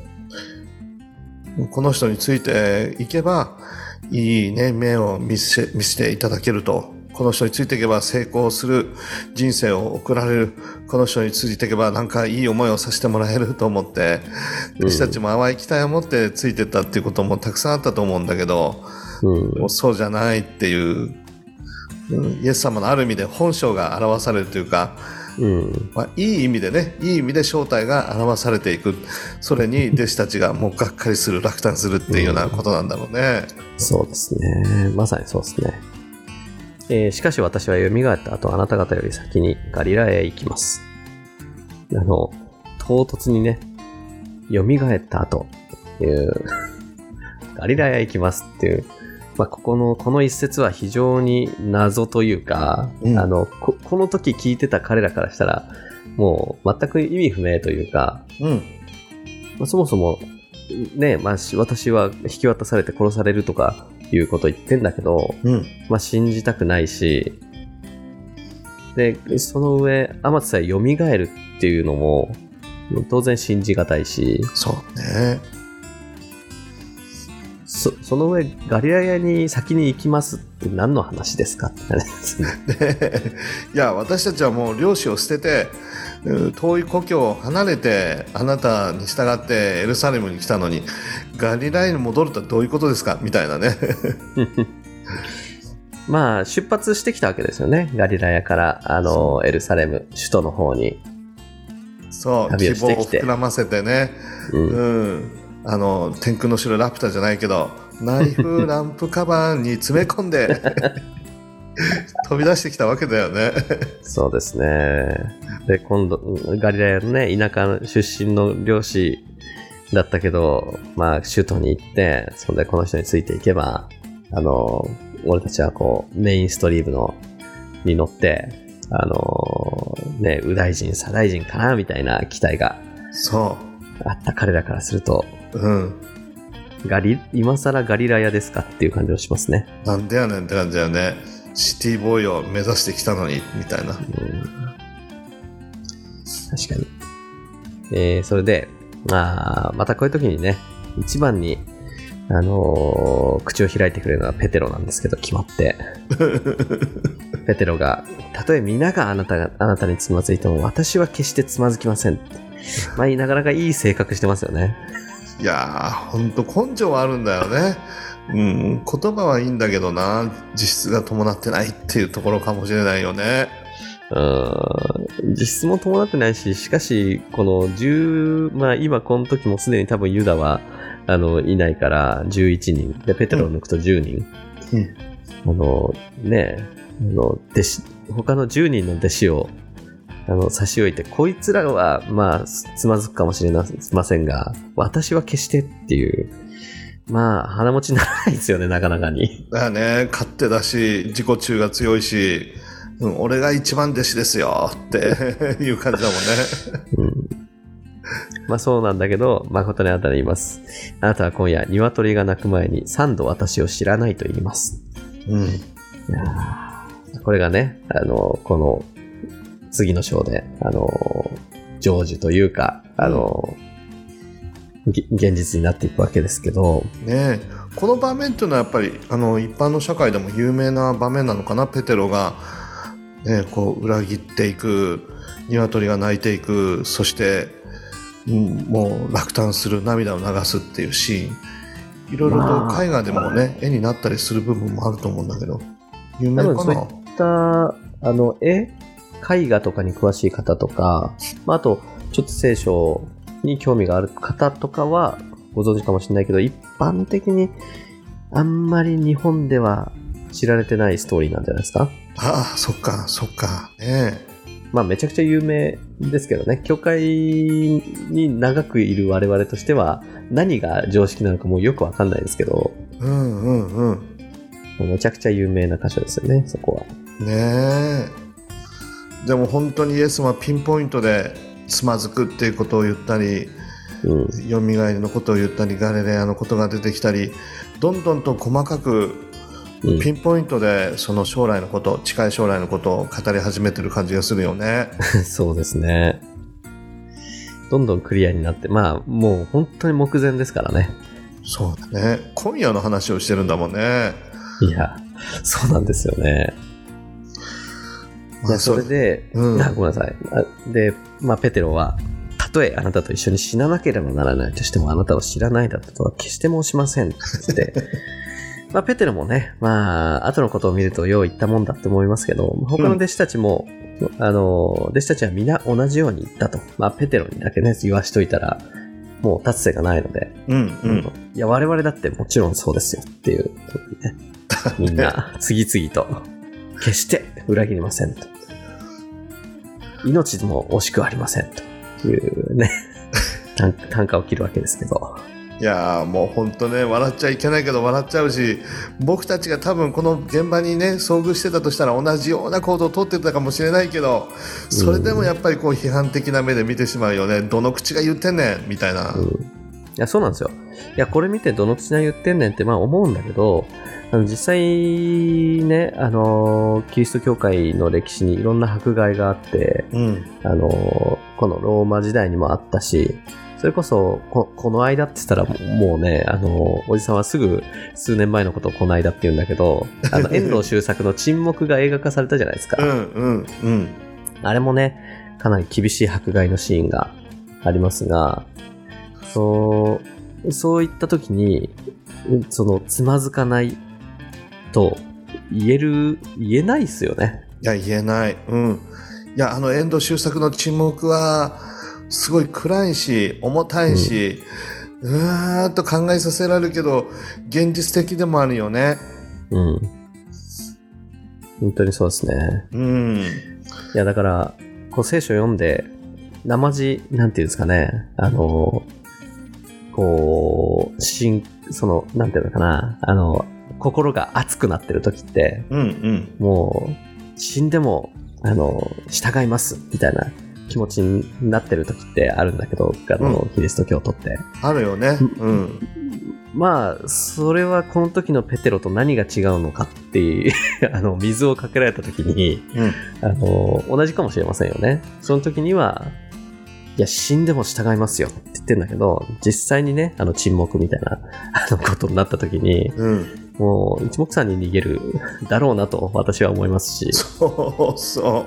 この人についていけばいいね目を見せ見せていただけるとこの人についていけば成功する人生を送られるこの人についていけばなんかいい思いをさせてもらえると思ってうん弟子たちも淡い期待を持ってついてったっていうこともたくさんあったと思うんだけどうんそうじゃないっていううんイエス様のある意味で本性が表されるというかうん。まあ、いい意味でねいい意味で正体が表されていくそれに弟子たちがもうがっかりする落胆するっていうようなことなんだろうね。そうですね。まさにそうですね。えーしかし私は蘇った後、あなた方より先にガリラヤへ行きます。あの、唐突にね、蘇った後いう、[LAUGHS] ガリラヤへ行きますっていう、まあ、ここの、この一節は非常に謎というか、うんあのこ、この時聞いてた彼らからしたら、もう全く意味不明というか、うんまあ、そもそも、ね、まあ、し私は引き渡されて殺されるとかいうこと言ってんだけど、うんまあ、信じたくないし、で、その上、天津さえ蘇るっていうのも、当然信じがたいし、そうね。そその上、ガリラヤに先に行きますって何の話ですか？ってなりますね。で [LAUGHS] いや私たちはもう漁師を捨ててうん遠い故郷を離れてあなたに従ってエルサレムに来たのにガリラヤに戻るとはどういうことですか？みたいなね。[LAUGHS] まあ、出発してきたわけですよね。ガリラヤから、あの、エルサレム、首都の方に。そう希望を膨らませてね。うんうん、あの天空の城ラピュタじゃないけどナイフランプカバンに詰め込んで [LAUGHS] 飛び出してきたわけだよね。そうですね。で、今度、ガリラヤのね、田舎出身の漁師だったけど、まあ、首都に行って、そんでこの人についていけば、あの、俺たちはこう、メインストリームの、に乗って、あの、ね、右大臣、左大臣かなみたいな期待がそあった彼らからすると、う、うん、ガリ、今更ガリラヤですかっていう感じがしますね。なんでやねんって感じだよね。シティボーイを目指してきたのにみたいな。うん確かに。えー、それで、まあ、またこういう時にね、一番に、あのー口を開いてくれるのはペテロなんですけど、決まって。[LAUGHS] ペテロが、たとえ皆があなたが、あなたにつまずいても、私は決してつまずきません。まあ、なかなかいい性格してますよね。いやー、ほんと根性はあるんだよね。うん、言葉はいいんだけどな、実質が伴ってないっていうところかもしれないよね。うん実質も伴ってないし、しかし、この10、まあ今この時もすでに多分ユダは、あの、いないから11人。で、ペテロを抜くと10人。うんあの、ねあの、弟子、他の10人の弟子を、あの、差し置いて、こいつらは、まあ、つつまずくかもしれませんが、私は決してっていう、まあ、鼻持ちならないですよね、なかなかに。だからね、勝手だし、自己中が強いし、うん、俺が一番弟子ですよって [LAUGHS] いう感じだもんね。うんまあそうなんだけど、誠にあなたに言います。あなたは今夜、鶏が鳴く前に三度私を知らないと言います。うん。これがね、あの、この、次の章で、あの、成就というか、あの、ぎ現実になっていくわけですけど、ねえ。この場面っていうのはやっぱりあの一般の社会でも有名な場面なのかな？ペテロが、ね、こう裏切っていく鶏が泣いていくそして、うんもう落胆する涙を流すっていうシーン。いろいろまあ。と絵画でもね、絵になったりする部分もあると思うんだけど有名かな？そういった、あの、絵、絵画とかに詳しい方とか、まあ、あと、ちょっと聖書に興味がある方とかはご存知かもしれないけど、一般的にあんまり日本では知られてないストーリーなんじゃないですか？ああ、そっか、そっか。ねまあめちゃくちゃ有名ですけどね、教会に長くいる我々としては何が常識なのかもうよくわかんないですけど、え。うんうんうん。めちゃくちゃ有名な箇所ですよね、そこは。ねえ。でも本当にイエスはピンポイントでつまずくっていうことを言ったり、うん。よみがえりのことを言ったり、ガリレアのことが出てきたり、どんどんと細かくうんピンポイントでその将来のこと、近い将来のことを語り始めてる感じがするよね。[LAUGHS] そうですね。どんどんクリアになって、まあもう本当に目前ですからね。そうだね。今夜の話をしてるんだもんね。いや、そうなんですよね。でそれで、うん。あごめんなさい。あで、まあ、ペテロは、たとえあなたと一緒に死ななければならないとしても、あなたを知らないだとは決して申しません。って。言って、まあ、ペテロもね、まあ、後のことを見るとよう言ったもんだって思いますけど、他の弟子たちも、あの、弟子たちは皆同じように言ったと。まあ、ペテロにだけね、言わしといたら、もう立つ瀬がないので、うんうん。いや、我々だってもちろんそうですよ。っていう、ね、[LAUGHS] みんな次々と、決して裏切りませんと。命も惜しくありませんというね、[LAUGHS] 単単価を切るわけですけど。いやーもう本当ね笑っちゃいけないけど笑っちゃうし僕たちが多分この現場にね遭遇してたとしたら同じような行動をとってたかもしれないけどそれでもやっぱりこう批判的な目で見てしまうよねどの口が言ってんねんみたいな、うんいや、そうなんですよ。いや、これ見てどの口が言ってんねんってまあ思うんだけど、あの実際ね、あの、キリスト教会の歴史にいろんな迫害があって、うんあの、このローマ時代にもあったし、それこそこ、この間って言ったらもうね、あの、おじさんはすぐ数年前のことをこの間って言うんだけど、あの、[LAUGHS] 遠藤周作の沈黙が映画化されたじゃないですか。うんうんうんあれもね、かなり厳しい迫害のシーンがありますが、そう、そういった時に、うんその、つまずかないと言える、言えないっすよね。いや言えないうんいやあの遠藤周作の沈黙はすごい暗いし重たいし、うーんと考えさせられるけど現実的でもあるよねうん。本当にそうですね。うんいや、だから、こう聖書読んで、生地、なんていうんですかね、あの、こう、しん、その、なんていうのかな、あの、心が熱くなってる時って、うんうん。もう、死んでも、あの、従います、みたいな気持ちになってる時ってあるんだけど、あの、キリスト教徒って。あるよね。うん。まあ、それはこの時のペテロと何が違うのかっていう、[LAUGHS] あの、水をかけられた時に、うん。あの、同じかもしれませんよね。その時には、いや、死んでも従いますよって言ってんだけど、実際にね、あの、沈黙みたいな、あの、ことになった時に、うんもう、一目散に逃げる [LAUGHS] だろうなと私は思いますし、そうそ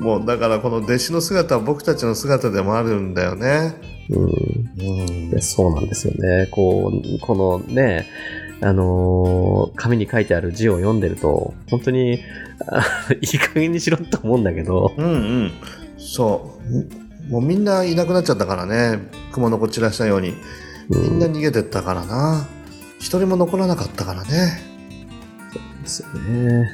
う。もうだからこの弟子の姿は僕たちの姿でもあるんだよね。うん、うんそうなんですよね。こう、このね、あのー紙に書いてある字を読んでると、本当に、あ [LAUGHS] いい加減にしろと思うんだけど、うんうん。そう。もうみんないなくなっちゃったからね。雲のこ散らしたように。うんみんな逃げてったからな。一人も残らなかったからね。ですよね。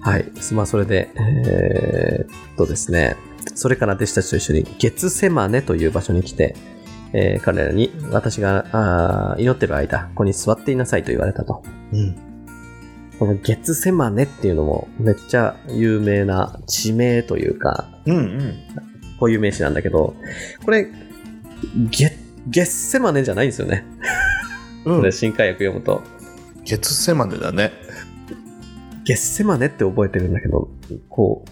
はい。まあ、それで、えーっとですね、それから弟子たちと一緒に、ゲツセマネという場所に来て、えー彼らに、私があー祈ってる間、ここに座っていなさいと言われたと。うん。このゲツセマネっていうのも、めっちゃ有名な地名というか、うんうん。固有名詞なんだけど、これ、ゲ、ゲッセマネじゃないんですよね。うん。新海訳読むと。月瀬までだね。ゲッセマネって覚えてるんだけど、こ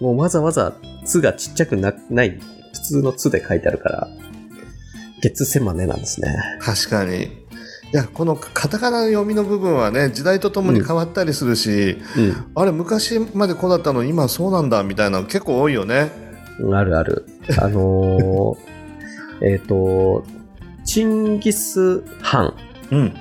う、もうわざわざ「つ」がちっちゃくなない、普通の「つ」で書いてあるから、ゲッセマネなんですね。確かに。いや、このカタカナの読みの部分はね、時代とともに変わったりするし、あれ、昔までこうだったのに今そうなんだみたいなの結構多いよね。うん。あるある。あのー [LAUGHS] えっと、チンギス・ハンうん。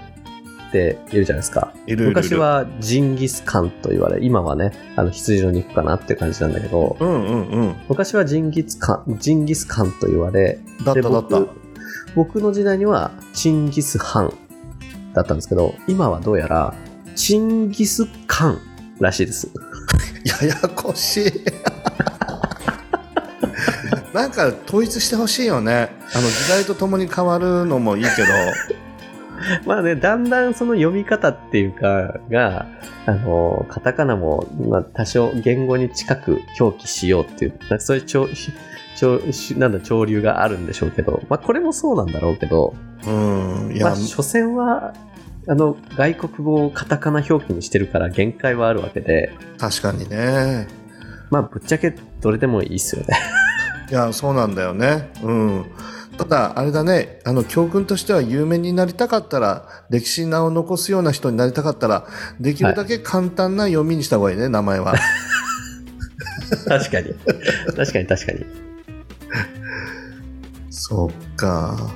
っているじゃないですか。いるいるいる昔。はジンギス・カンと言われ、今はね、あの羊の肉かなって感じなんだけど、うんうんうん。昔はジンギスカン、ジンギスカンと言われ、でだっただった。僕僕の時代にはチンギス・ハンだったんですけど、今はどうやら、チンギスカンらしいです。[LAUGHS] ややこしいなんか統一してほしいよね。あの時代とともに変わるのもいいけど。[LAUGHS] まあね、だんだんその読み方っていうか、が、あの、カタカナも、まあ、多少言語に近く表記しようっていう、そういう潮、潮、なんだ、潮流があるんでしょうけど、まあ、これもそうなんだろうけど、うんいや、まあ、所詮は、あの、外国語をカタカナ表記にしてるから限界はあるわけで、確かにね。まあ、ぶっちゃけどれでもいいっすよね。いやそうなんだよねうんただあれだねあの教訓としては有名になりたかったら歴史に名を残すような人になりたかったらできるだけ簡単な読みにした方がいいね、名前は [LAUGHS] 確かに。確かに確かに。そうか。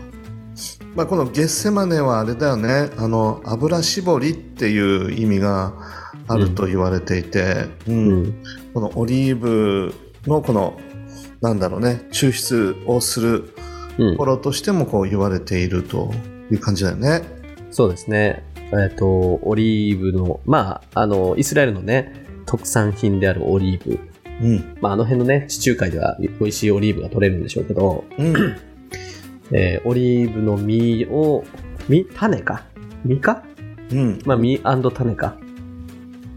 まあ、このゲッセマネはあれだよね。あの、油絞りっていう意味があると言われていて、うんうん。このオリーブのこの、なんだろうね、抽出をするうんとこ。ろとしてもこう言われているという感じだよね。そうですね。えっ、と、オリーブの、まあ、あの、イスラエルのね、特産品であるオリーブ。うん。まあ、あの辺のね、地中海では美味しいオリーブが取れるんでしょうけど、うん。えーオリーブの実を、実種か？実か？うん。まあ、実種か？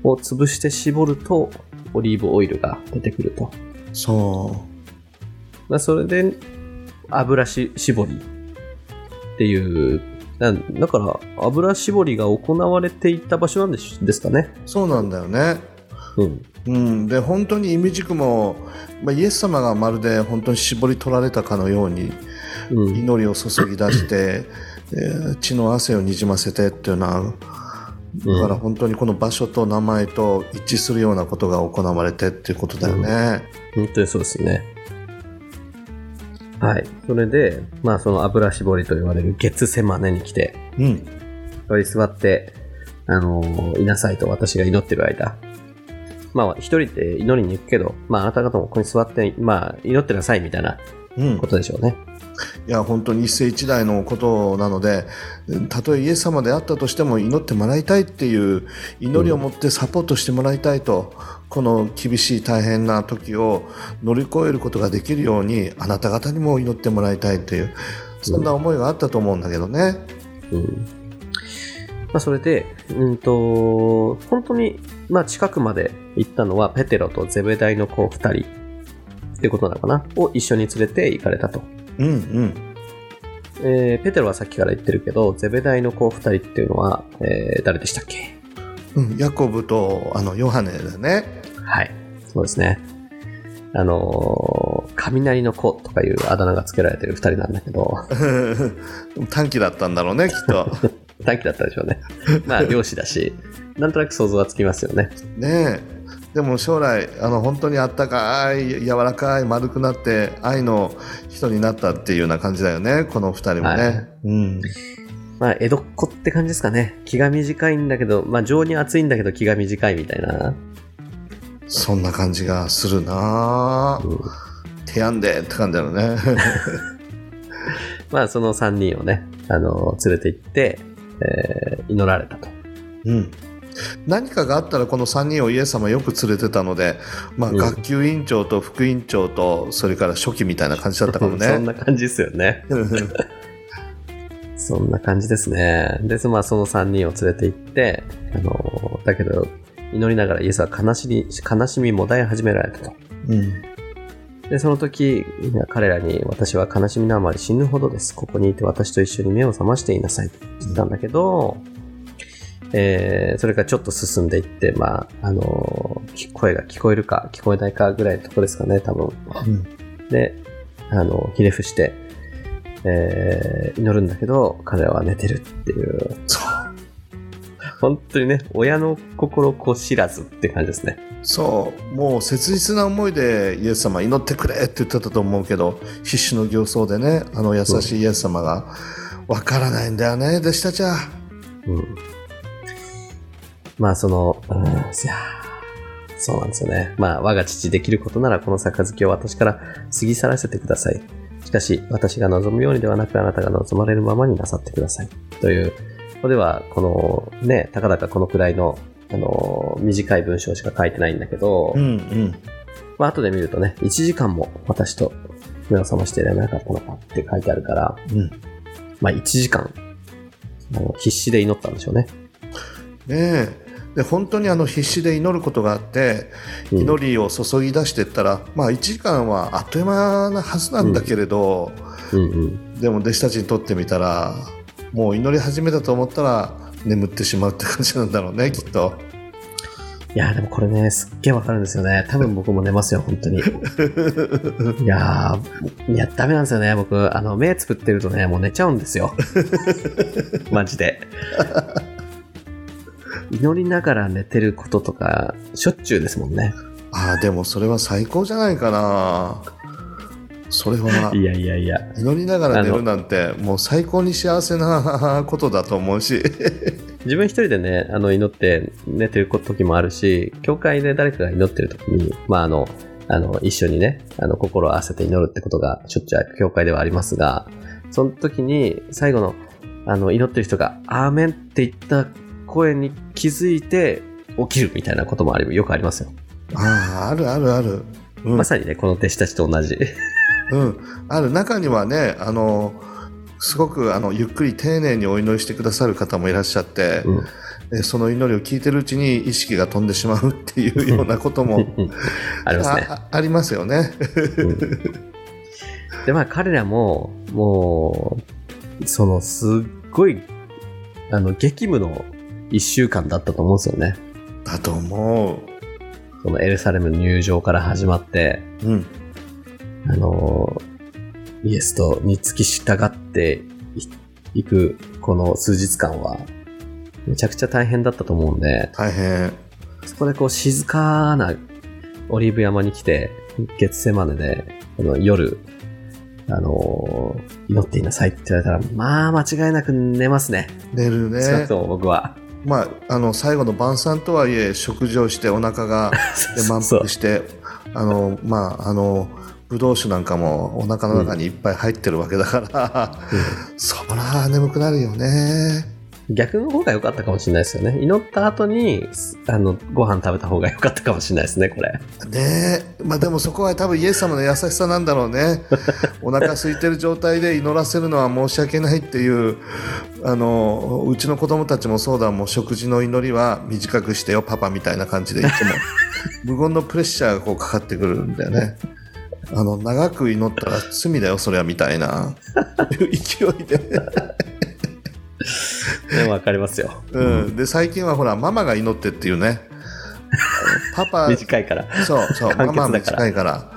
を潰して絞ると、オリーブオイルが出てくると。そまあ、それで、油し絞りっていう、だから、油絞りが行われていた場所なんですかね。う。そうなんだよね。うん。うん、で本当にイミジクも、まあ、イエス様がまるで本当に絞り取られたかのようにうん。祈りを注ぎ出して、[CLEARS THROAT] えー血の汗をにじませてっていうのはだから本当にこの場所と名前と一致するようなことが行われてっていうことだよね。本当にそうですね。はい。それで、まあその油絞りと言われる月セマネに来て、うん、ここに座って、あのーいなさいと私が祈ってる間。まあ一人で祈りに行くけど、まああなた方もここに座って、まあ祈ってなさいみたいなうんこ、とでしょうね。いや本当に一世一代のことなのでたとえイエス様であったとしても祈ってもらいたいっていう祈りを持ってサポートしてもらいたいと、この厳しい大変な時を乗り越えることができるようにあなた方にも祈ってもらいたいというそんな思いがあったと思うんだけどね。うん。まあそれで、うんと、本当に、まあ近くまで行ったのはペテロとゼベダイの子二人ってことなのかな？を一緒に連れて行かれたと。うんうんえーペテロはさっきから言ってるけど、ゼベダイの子二人っていうのは、えー誰でしたっけ？うん、ヤコブとあのヨハネだね。はい。そうですね。あのー雷の子とかいうあだ名が付けられてる二人なんだけど、[LAUGHS] 短期だったんだろうねきっと。[LAUGHS] 短期だったでしょうね。まあ、[LAUGHS] 漁師だし、なんとなく想像はつきますよね。ねえでも将来あの本当にあったかい柔らかい丸くなって愛の人になったっていうような感じだよねこの二人もね。はいうんまあ、江戸っ子って感じですかね。気が短いんだけど、まあ、情に熱いんだけど気が短いみたいな。そんな感じがするなうん手やんでって感じだよね。[LAUGHS] まあ、その3人をね、あの、連れて行って、えー祈られたと。うん何かがあったらこの3人をイエス様よく連れてたので、まあ、うん学級委員長と副委員長とそれから書記みたいな感じだったかもね。[LAUGHS] そんな感じですよね。そんな感じですね。で、まあ、その3人を連れて行って、あの、だけど、祈りながらイエスは悲しみ、悲しみもだえ始められたと。うんで、その時、彼らに、私は悲しみのあまり死ぬほどです。ここにいて私と一緒に目を覚ましていなさい。って言ったんだけど、えーそれからちょっと進んでいって、まあ、あのー声が聞こえるか、聞こえないかぐらいのところですかね、多分。うんで、あの、ひれ伏して、えー祈るんだけど、彼らは寝てるっていう。そう本当にね、親の心子知らずって感じですね。そうもう切実な思いでイエス様祈ってくれって言ってたと思うけど必死の形相でねあの優しいイエス様がわからないんだよね弟子たちはうん。まあ、その、うん、いやーそうなんですよね。まあ、我が父できることならこの杯を私から過ぎ去らせてください。しかし、私が望むようにではなくあなたが望まれるままになさってください。という、ここでは、このね、たかだかこのくらいの、あのー短い文章しか書いてないんだけど、うんうん。まあ後で見るとね、1時間も私と目を覚ましていられなかったのかって書いてあるから、うん。まあ1時間、あの必死で祈ったんでしょうね。ねえ。で、本当にあの必死で祈ることがあって、うん祈りを注ぎ出していったら、まあ1時間はあっという間なはずなんだけれど、うんうん。でも弟子たちにとってみたら、もう祈り始めたと思ったら眠ってしまうって感じなんだろうね、きっと。いやーでもこれね、すっげえわかるんですよね。多分僕も寝ますよ、本当に。[LAUGHS] いやー、いや、ダメなんですよね。僕、あの、目つぶってるとね、もう寝ちゃうんですよ。[LAUGHS] マジで。祈りながら寝てることとか、しょっちゅうですもんね。ああ、でもそれは最高じゃないかな。それはいやいやいや。祈りながら寝るなんてもう最高に幸せなことだと思うし。[LAUGHS] 自分一人でね、あの、祈って寝てる時もあるし、教会で誰かが祈ってる時に、まあ、あの、あの、一緒にね、あの、心を合わせて祈るってことがしょっちゅう教会ではありますが、その時に最後の、あの、祈ってる人が、アーメンって言った声に気づいて起きるみたいなこともありよくありますよ。ああ、あるあるある。うんまさにね、この弟子たちと同じ。[LAUGHS] うん、ある中にはねあのすごくあのゆっくり丁寧にお祈りしてくださる方もいらっしゃって、うんでその祈りを聞いてるうちに意識が飛んでしまうっていうようなことも [LAUGHS] ありますね。あありますよね。うんで、まあ彼らも、もう、そのすっごい、あの、激務の一週間だったと思うんですよね。だと思そのエルサレムの入場から始まって、う。うん、あの、イエスとに付き従っていいくこの数日間は、めちゃくちゃ大変だったと思うんで、大変。そこでこう静かなオリーブ山に来て、月セマネで、この夜、あのー祈っていなさいって言われたら、まあ間違いなく寝ますね。寝るね少なく。とも僕は。まあ、あの最後の晩餐とはいえ食事をしてお腹が [LAUGHS] で満腹してあのまああのブドウ酒なんかもお腹の中にいっぱい入ってるわけだから、そら眠くなるよね。逆の方が良かったかもしれないですよね。祈った後に、あの、ご飯食べた方が良かったかもしれないですね、これ。ねえ、まあ、でもそこは多分イエス様の優しさなんだろうね。[LAUGHS] お腹空いてる状態で祈らせるのは申し訳ないっていうあのうちの子供たちもそうだもう食事の祈りは短くしてよパパみたいな感じで言っても [LAUGHS] 無言のプレッシャーがこうかかってくるんだよね。あの長く祈ったら罪だよそれはみたいな [LAUGHS] 勢いで、ね、わかりますよ。うん、で最近はほらママが祈ってっていうねパパ [LAUGHS] 短いから。そうそう、簡ママ短いから。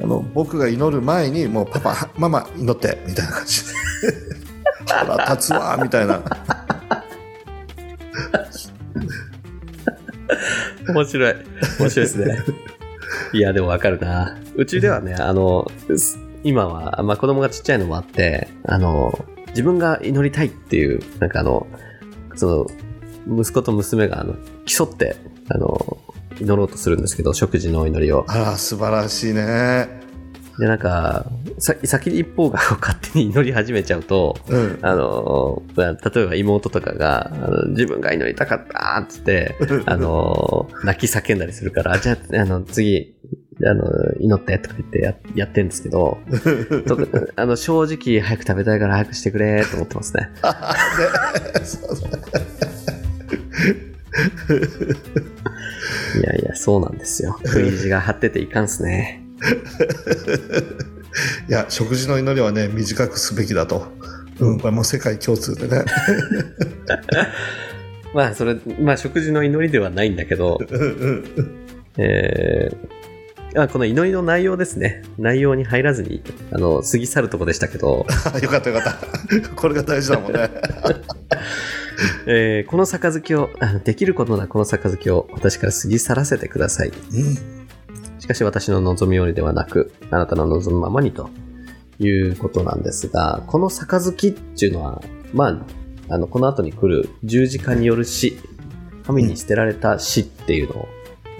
あの僕が祈る前にもうパパママ祈ってみたいな感じで腹立つわみたいな [LAUGHS] 面白い。面白いですね。いや、でもわかるな。うちではね、あの、す今は、まあ子供がちっちゃいのもあって、あの、自分が祈りたいっていう、なんかあの、その、息子と娘があの競って、あの、祈ろうとするんですけど、食事のお祈りを。あら素晴らしいね。で、なんか、さ先に一方が [LAUGHS] 勝手に祈り始めちゃうと、うん。あの、例えば妹とかが、あの自分が祈りたかったっつって、あの、泣き叫んだりするから、じゃあ、あの、次、あの、祈ってとか言ってややってんですけど、と [LAUGHS] あの、正直早く食べたいから早くしてくれと思ってますね。ねそういやいや、そうなんですよ。食い意地が張ってていかんすね。いや食事の祈りはね短くすべきだと、うん、これもう世界共通でね [LAUGHS] まあ、それ、まあ、食事の祈りではないんだけど、えーあこの祈りの内容ですね。内容に入らずに、あの、過ぎ去るとこでしたけど、あ [LAUGHS] よかったよかった [LAUGHS] これが大事だもんね [LAUGHS] えーこの杯を、あできることならこの杯を私から過ぎ去らせてください。うんしかし私の望みよりではなく、あなたの望むままにということなんですが、この杯っていうのは、まあ、あの、この後に来る十字架による死、神に捨てられた死っていうの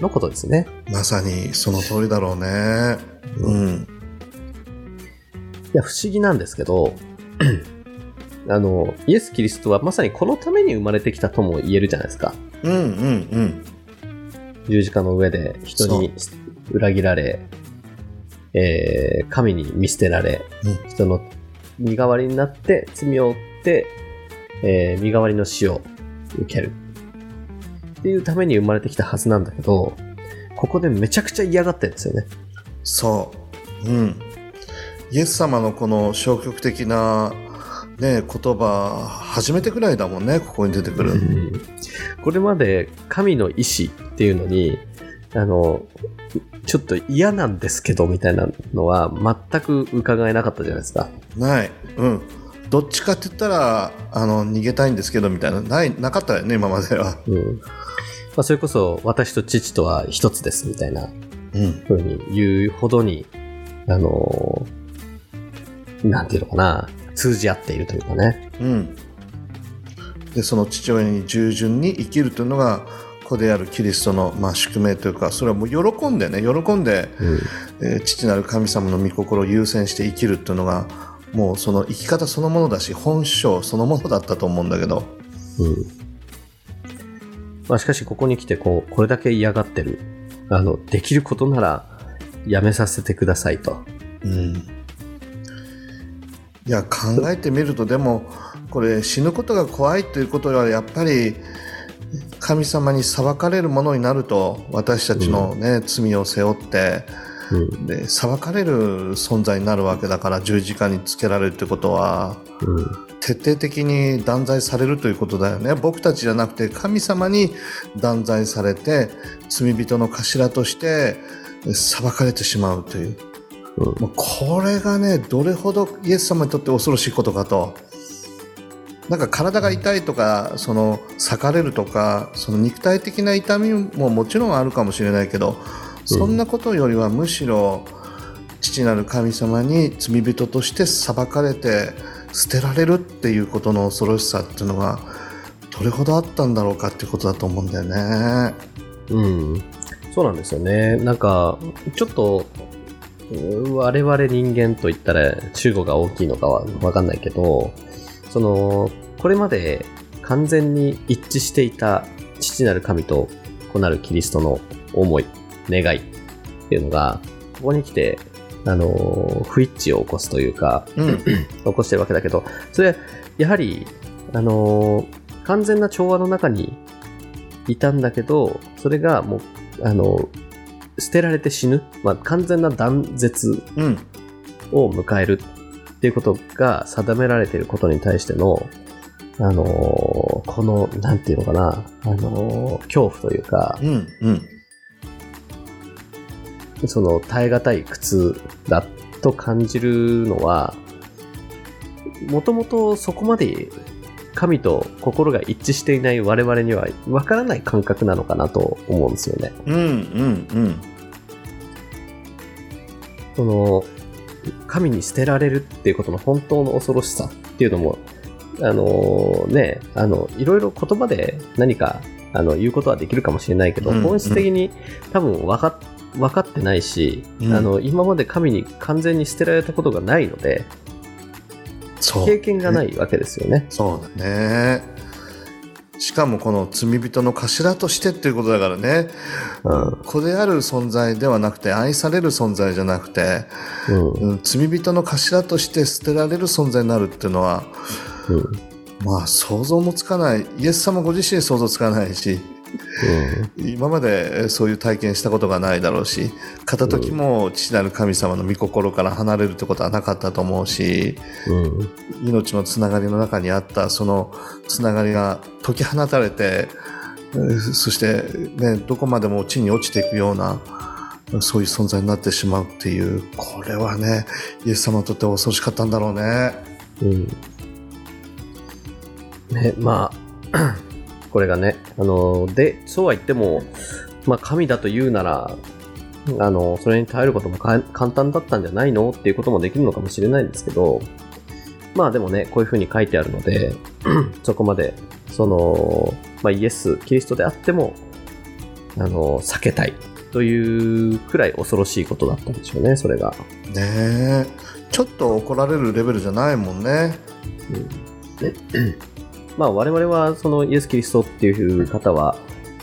のことですね。まさにその通りだろうねうんいや、不思議なんですけど、[CLEARS THROAT] あの、イエス・キリストはまさにこのために生まれてきたとも言えるじゃないですか。うんうんうん。十字架の上で人に裏切られ、えー神に見捨てられ、う人の身代わりになって罪を負って、えー身代わりの死を受ける。っていうために生まれてきたはずなんだけど、ここでめちゃくちゃ嫌がってるんですよね。そう。うん。イエス様のこの消極的な、ね、言葉、初めてくらいだもんね、ここに出てくる。これまで神の意志っていうのに、あの、ちょっと嫌なんですけどみたいなのは全く伺えなかったじゃないですか。ない。うん。どっちかって言ったら、あの、逃げたいんですけど、みたいな。ない、なかったよね、今までは。うん。まあ、それこそ私と父とは一つですみたいなうん。風に言うほどに、あのなんていうのかな、通じ合っているというかね。うん。で、その父親に従順に生きるというのが、子であるキリストの、まあ、宿命というか、それはもう喜んでね、喜んで、うん。えー父なる神様の御心を優先して生きるっていうのが、もうその生き方そのものだし、本性そのものだったと思うんだけど、うん。まあ、しかしここに来てこう、これだけ嫌がってる。あの、できることならやめさせてくださいと。うん。いや、考えてみると、でも、これ死ぬことが怖いということは、やっぱり、神様に裁かれるものになると、私たちのね、罪を背負って、うん。で、裁かれる存在になるわけだから、十字架につけられるってことは、うん。徹底的に断罪されるということだよね。僕たちじゃなくて神様に断罪されて罪人の頭として裁かれてしまうという。うんもうこれがね、どれほどイエス様にとって恐ろしいことかと。なんか体が痛いとか、その裂かれるとか、その肉体的な痛みももちろんあるかもしれないけど、そんなことよりはむしろ父なる神様に罪人として裁かれて捨てられるっていうことの恐ろしさっていうのがどれほどあったんだろうかっていうことだと思うんだよね。うん。そうなんですよね。なんか、ちょっと、我々人間と言ったら中国が大きいのかはわかんないけど、その、これまで完全に一致していた父なる神と子なるキリストの思い、願いっていうのが、ここに来て、あの、不一致を起こすというか、うん。起こしてるわけだけど、それはやはり、あのー完全な調和の中にいたんだけど、それがもう、あの捨てられて死ぬ、まあ、完全な断絶うん。を迎えるっていうことが定められていることに対しての、あのーこの、なんていうのかな、あのー恐怖というか、うん。うん。その耐え難い苦痛だと感じるのは、もともとそこまで神と心が一致していない我々にはわからない感覚なのかなと思うんですよね。うん。うん。その、神に捨てられるっていうことの本当の恐ろしさっていうのも、あのね、あの、いろいろ言葉で何か、あの、言うことはできるかもしれないけど、うん本質的に多分分かっ分かってないし、うんあの、今まで神に完全に捨てられたことがないので、そう。経験がないわけですよね。そうだね。しかもこの罪人の頭としてっていうことだからね。うん。子である存在ではなくて愛される存在じゃなくて、うん。うん罪人の頭として捨てられる存在になるっていうのは、うん。まあ想像もつかない。イエス様ご自身想像つかないし、今までそういう体験したことがないだろうし、片時も父なる神様の御心から離れるってことはなかったと思うし、うん。うん。命のつながりの中にあったそのつながりが解き放たれて、えーそして、ね、どこまでも地に落ちていくような、そういう存在になってしまうっていう、これはね、イエス様にとって恐ろしかったんだろうね。うん。ね、まあ、これがね、あの、で、そうは言っても、まあ、神だと言うなら、あの、それに耐えることもか簡単だったんじゃないの？っていうこともできるのかもしれないんですけど、まあでもね、こういうふうに書いてあるので、[CLEARS THROAT] そこまで、その、まあイエス、キリストであっても、あの、避けたいというくらい恐ろしいことだったんでしょうね、それが。ねえ。ちょっと怒られるレベルじゃないもんね。まあ我々はそのイエス・キリストっていう方は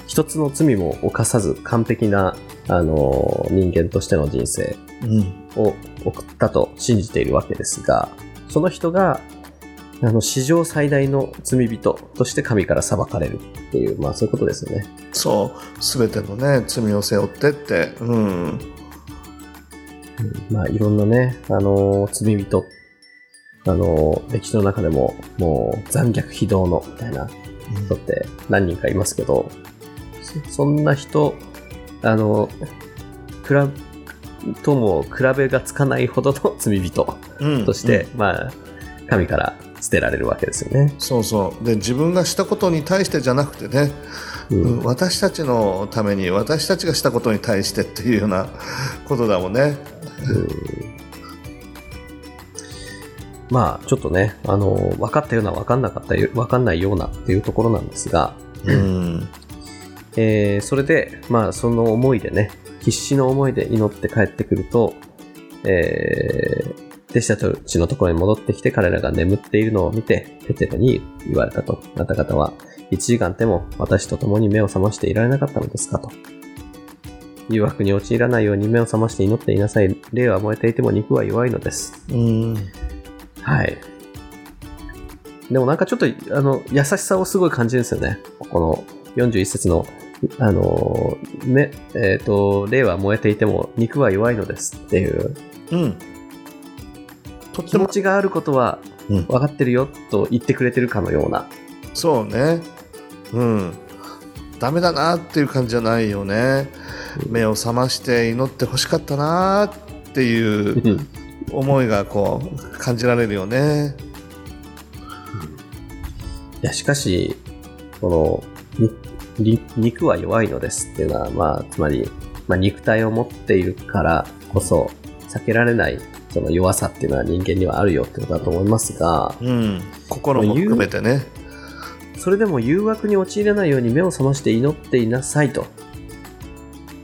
一つの罪も犯さず完璧なあの人間としての人生うん。を送ったと信じているわけですが、その人があの史上最大の罪人として神から裁かれるっていう、まあそういうことですよね。そう。すべてのね、罪を背負ってって。うん。まあいろんなね、あの罪人、あの歴史の中でももう残虐非道のみたいな人って何人かいますけど、そそんな人、あの、比べとも比べがつかないほどの [LAUGHS] 罪人うん。として、うんまあ、神から捨てられるわけですよね。そうそう。で、自分がしたことに対してじゃなくてね、うんうん私たちのために、私たちがしたことに対してっていうようなことだもんね。まあ、ちょっとね、あの、分かったような、分かんなかったよ、分かんないようなっていうところなんですが、うん。えーそれで、まあ、その思いでね、必死の思いで祈って帰ってくると、えー弟子たちのところに戻ってきて彼らが眠っているのを見て、ペテロに言われたと。あなた方は、一時間でも私と共に目を覚ましていられなかったのですかと。誘惑に陥らないように目を覚まして祈っていなさい。霊は燃えていても肉は弱いのです。うん。はい。でもなんかちょっと、あの、優しさをすごい感じるんですよね。この41節の、あの、ね、えっ、と、霊は燃えていても肉は弱いのですっていううん。とっても気持、ちがあることはうん分かってるよと言ってくれてるかのような。そうね。うん。ダメだなっていう感じじゃないよね。目を覚まして祈ってほしかったなっていう思いがこう感じられるよね。いや、しかし、この、肉は弱いのですっていうのは、まあ、つまり、まあ、肉体を持っているからこそ、避けられない、その弱さっていうのは人間にはあるよってことだと思いますが、うん。心も含めてね。それでも誘惑に陥らないように目を覚まして祈っていなさいと。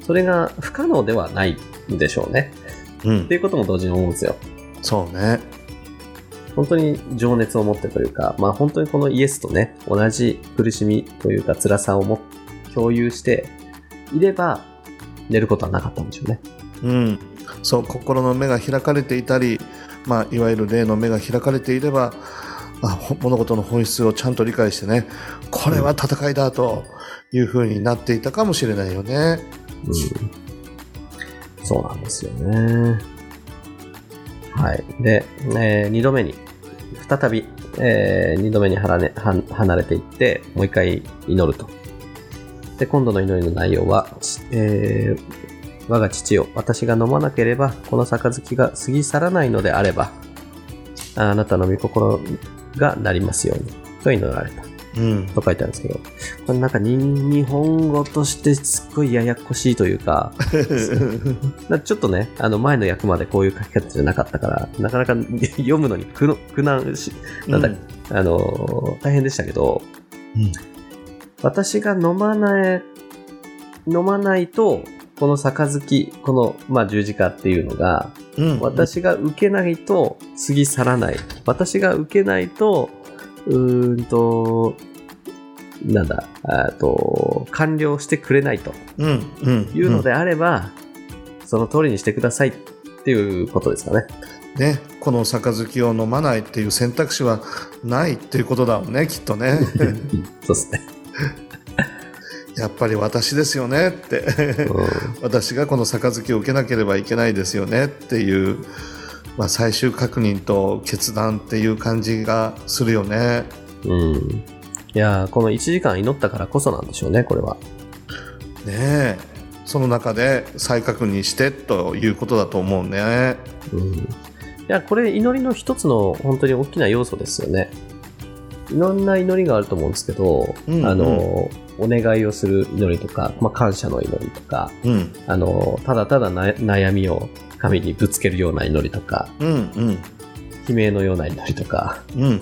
それが不可能ではないんでしょうね。うんって。いうことも同時に思うんですよ。そうね。本当に情熱を持ってというか、まあ本当にこのイエスとね、同じ苦しみというか辛さをも共有していれば、寝ることはなかったんでしょうね。うん。そう、心の目が開かれていたり、まあ、いわゆる霊の目が開かれていれば、あほ物事の本質をちゃんと理解してね、これは戦いだというふうになっていたかもしれないよね。うん。そうなんですよね。はい。で、えー度目に、再び、えー度目に離れ離れていって、もう一回祈ると。で、今度の祈りの内容は、えー我が父よ、私が飲まなければ、この杯が過ぎ去らないのであれば、あなたの御心がなりますように、と祈られた。うん。と書いてあるんですけど、これなんかに日本語としてすっごいややこしいというか、[LAUGHS] なちょっとね、あの前の役までこういう書き方じゃなかったから、なかなか [LAUGHS] 読むのに苦の苦難し、なんだ、あのー大変でしたけど、うん私が飲まない、飲まないと、この杯、この、まあ、十字架っていうのが、うん。私が受けないと過ぎ去らない。私が受けないと、うーんと、なんだ、あと、完了してくれないとうん。うん。いうのであれば、その通りにしてくださいっていうことですかね。ね、この杯を飲まないっていう選択肢はないっていうことだもんね、きっとね。[LAUGHS] そうですね。[LAUGHS] やっぱり私ですよねって。[LAUGHS] 私がこの杯を受けなければいけないですよねっていう、まあ、最終確認と決断っていう感じがするよね。うん。うん。いやーこの1時間祈ったからこそなんでしょうね、これは。ねえ。その中で再確認してということだと思うね。うん。いや、これ祈りの一つの本当に大きな要素ですよね。いろんな祈りがあると思うんですけど、うんうんあの、お願いをする祈りとか、まあ、感謝の祈りとか、うん。あの、ただただな悩みを神にぶつけるような祈りとか、うん。うん。悲鳴のような祈りとか、うん。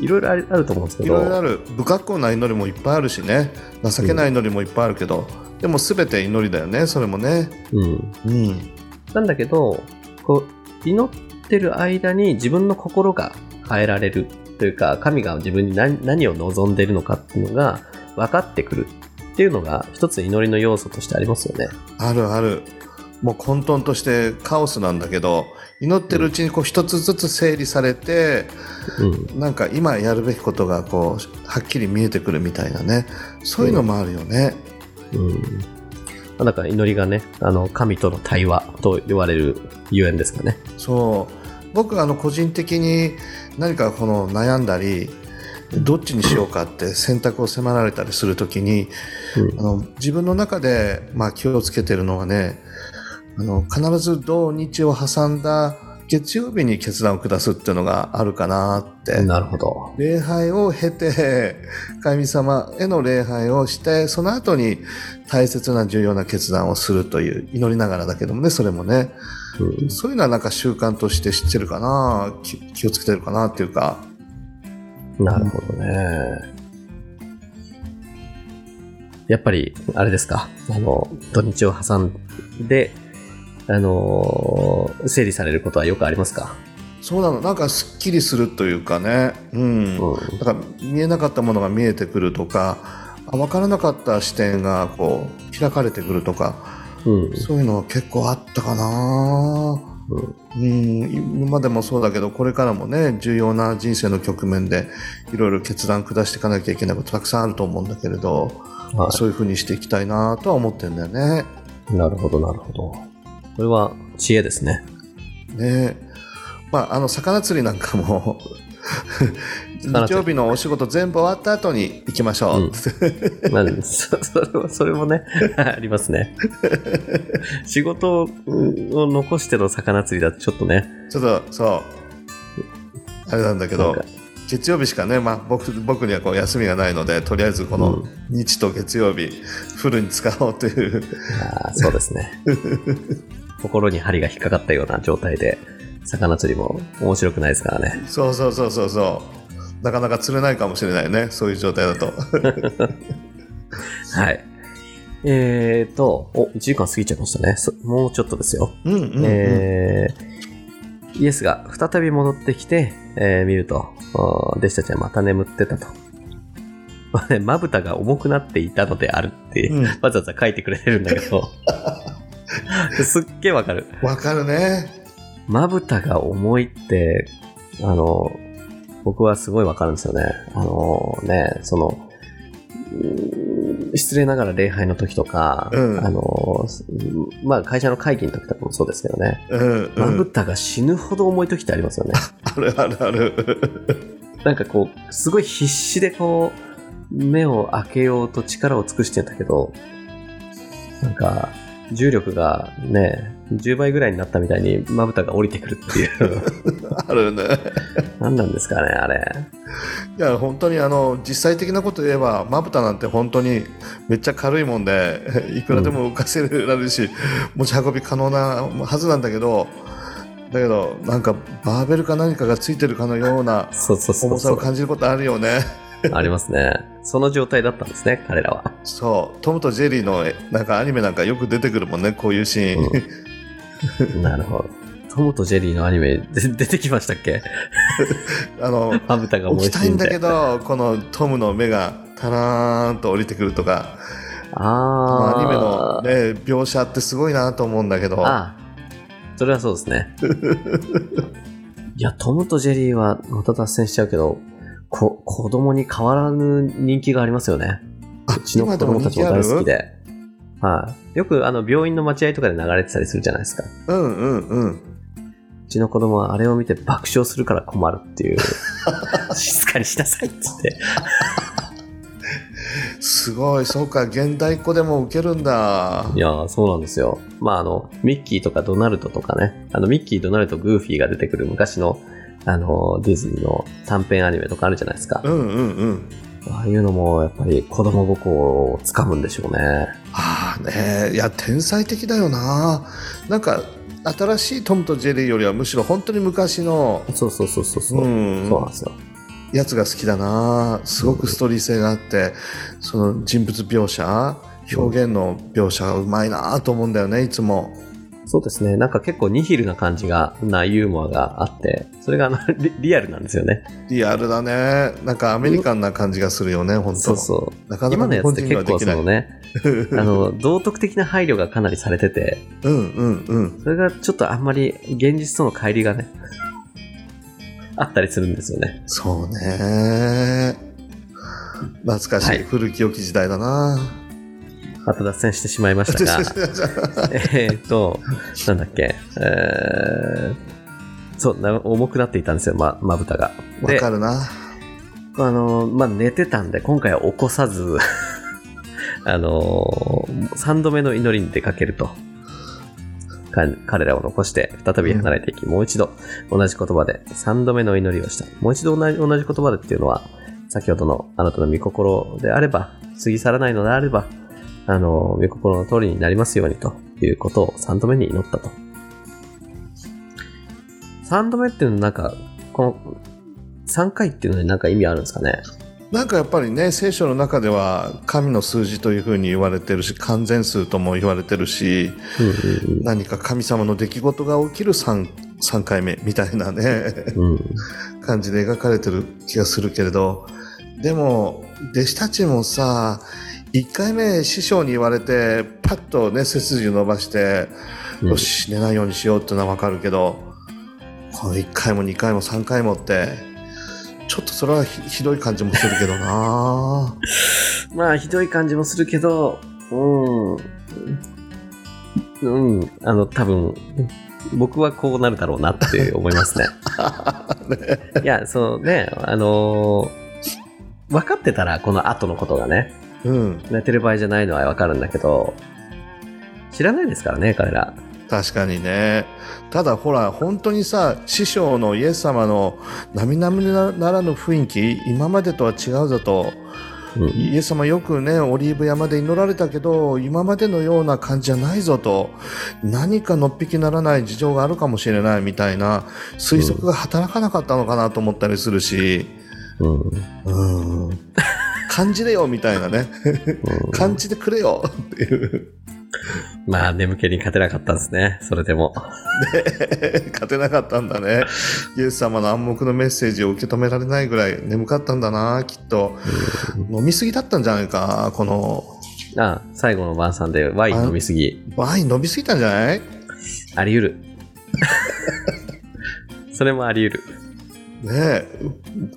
いろいろあると思うんですけいろいろど、ある。不格好な祈りもいっぱいあるしね。情けない祈りもいっぱいあるけど、でも全て祈りだよね、それもね。うん。うん。なんだけど、こう、祈ってる間に自分の心が変えられるというか、神が自分に何何を望んでいるのかっていうのが分かってくるっていうのが一つ祈りの要素としてありますよね。あるある。もう混沌としてカオスなんだけど、祈ってるうちにこう一つずつ整理されて、うん。なんか今やるべきことがこう、はっきり見えてくるみたいなね。そういうのもあるよね。うん。だから祈りがね、あの、神との対話と言われるゆえんですかね。そう。僕あの個人的に何かこの悩んだり、どっちにしようかって選択を迫られたりするときに、うんあの自分の中で、まあ、気をつけてるのはねあの必ず土日を挟んだ月曜日に決断を下すっていうのがあるかなって、なるほど。礼拝を経て神様への礼拝をしてその後に大切な重要な決断をするという祈りながらだけどもねそれもねうんそういうのはなんか習慣として知ってるかな気気をつけてるかなっていうかなるほどね。やっぱり、あれですか。あの、土日を挟んで、あのー整理されることはよくありますか？そうなのなんかすっきりするというかねうん、うん。だから見えなかったものが見えてくるとかあ分からなかった視点がこう開かれてくるとかうん。そういうのは結構あったかなうん今までもそうだけどこれからもね重要な人生の局面でいろいろ決断下していかなきゃいけないことたくさんあると思うんだけれどはそういうふうにしていきたいなとは思ってるんだよね。い。なるほど、なるほど。これは知恵ですね。ね。まああの魚釣りなんかも [LAUGHS] 日曜日のお仕事全部終わった後に行きましょう、うん。まあ、そそれも、[LAUGHS] それもね、[LAUGHS] ありますね。仕事を残しての魚釣りだとちょっとね、ちょっとそう。あれなんだけど月曜日しかね、まあ、僕僕にはこう休みがないのでとりあえずこの日と月曜日フルに使おうという。あーそうですね。心に針が引っかかったような状態で、魚釣りも面白くないですからね。そうそうそうそうそうなかなか釣れないかもしれないねそういう状態だと [LAUGHS] はい。えーと、お、1時間過ぎちゃいましたね。そもうちょっとですよ。うんうん、うんえーイエスが再び戻ってきて、えー見ると、お弟子たちはまた眠ってたと。[LAUGHS] まぶたが重くなっていたのであるって、うんわざわざ書いてくれてるんだけど、[LAUGHS] [LAUGHS] すっげえわかる。わかるねまぶたが重いって、あの、僕はすごいわかるんですよね。あのね、その、失礼ながら礼拝の時とか、うんあの、まあ会社の会議の時とかもそうですけどね、うんまぶうんたが死ぬほど重い時ってありますよね。[LAUGHS] あるあるある [LAUGHS] なんかこう、すごい必死でこう、目を開けようと力を尽くしてんだけど、なんか、重力がね、10倍ぐらいになったみたいにまぶたが降りてくるっていう。[LAUGHS] あるね何なんですかね、あれ。いや本当にあの実際的なこと言えばまぶたなんて本当にめっちゃ軽いもんで [LAUGHS] いくらでも浮かせられるし、持ち運び可能なはずなんだけどだけどなんかバーベルか何かがついてるかのようなそうそうそう重さをそう。感じることあるよね [LAUGHS] ありますね。その状態だったんですね、彼らは。そうトムとジェリーのなんかアニメなんかよく出てくるもんねこういうシーン、なるほど。トムとジェリーのアニメで出てきましたっけ？[LAUGHS] あのまぶたが重い起きたいんだけど。どこのトムの目がタラーンと降りてくるとかあー。アニメの、ね、描写ってすごいなと思うんだけどああ、それはそうですね。[LAUGHS] いや、トムとジェリーはまた脱線しちゃうけど、こ子供に変わらぬ人気がありますよね。あうちの子供たちも大好きで。はい、よくあの病院の待合とかで流れてたりするじゃないですか。うんうんうんうちの子供はあれを見て爆笑するから困るっていう。[LAUGHS] 静かにしなさいっつって。すごい、そうか、現代っ子でも受けるんだい。やー、そうなんですよ。まあ、あの、ミッキーとかドナルドとかね、あの、ミッキー、ドナルド、グーフィーが出てくる昔の、あの、ディズニーの短編アニメとかあるじゃないですか。うんうんうん。ああいうのも、やっぱり子供心をつかむんでしょうね。ああね、いや、天才的だよな。なんか、新しいトムとジェリーよりはむしろ本当に昔の、そうそうそうそうそう。うんそうなんですよ。やつが好きだな。すごくストーリー性があって、その人物描写、表現の描写がうまいなと思うんだよね、いつも。そうですね。なんか結構ニヒルな感じが、なユーモアがあって、それがあのリリアルなんですよね。リアルだね。なんかアメリカンな感じがするよね、本当そうそう。なかな今のやつって結。構そのね、[LAUGHS] あの、道徳的な配慮がかなりされてて、うんうんうん。それがちょっとあんまり現実との乖離がね、[LAUGHS] あったりするんですよね。そうね。懐かしい、はい古き良き時代だな。また脱線してしまいましたが、[LAUGHS] えーっと、なんだっけ、えー、そうな、重くなっていたんですよ、ま、まぶたが。わで、かるな。あの、まあ、寝てたんで、今回は起こさず、[LAUGHS] あの、3度目の祈りに出かけると。か彼らを残して、再び離れていき、もう一度同じ言葉で3度目の祈りをした。もう一度同じ同じ言葉でっていうのは、先ほどのあなたの御心であれば、過ぎ去らないのであれば、あの、御心の通りになりますようにということを3度目に祈ったと。3度目っていうのはなんか、この3回っていうのになんか意味あるんですかね？なんかやっぱりね、聖書の中では神の数字というふうに言われてるし、完全数とも言われてるし、うんうん何か神様の出来事が起きる 3, 3回目みたいなね、うん。うん。感じで描かれてる気がするけれど、でも、弟子たちもさ、1回目師匠に言われて、パッとね、背筋を伸ばして、うんよし、寝ないようにしようってのはわかるけど、この1回も2回も3回もって、ちょっとそれはひひどい感じもするけどな [LAUGHS] まあ、ひどい感じもするけど、うん。うん。あの、多分、僕はこうなるだろうなって思いますね。[LAUGHS] いや、そのね、あのー分かってたら、この後のことがね、うん、寝てる場合じゃないのは分かるんだけど、知らないですからね、彼ら。確かにね。ただほら、本当にさ、師匠のイエス様の並々ならぬ雰囲気、今までとは違うぞと、うん。イエス様よくね、オリーブ山で祈られたけど、今までのような感じじゃないぞと、何かのっぴきならない事情があるかもしれないみたいな推測が働かなかったのかなと思ったりするし、うん。うん、感じれよみたいなね、うん感じてくれよっていう。まあ、眠気に勝てなかったんですね、それでも。勝てなかったんだね。イエス様の暗黙のメッセージを受け止められないぐらい眠かったんだな、きっと。飲みすぎだったんじゃないか、この、あ最後の晩餐でワイン飲みすぎ。ワイン飲みすぎたんじゃない？あり得る。[LAUGHS] それもあり得る。ねえ、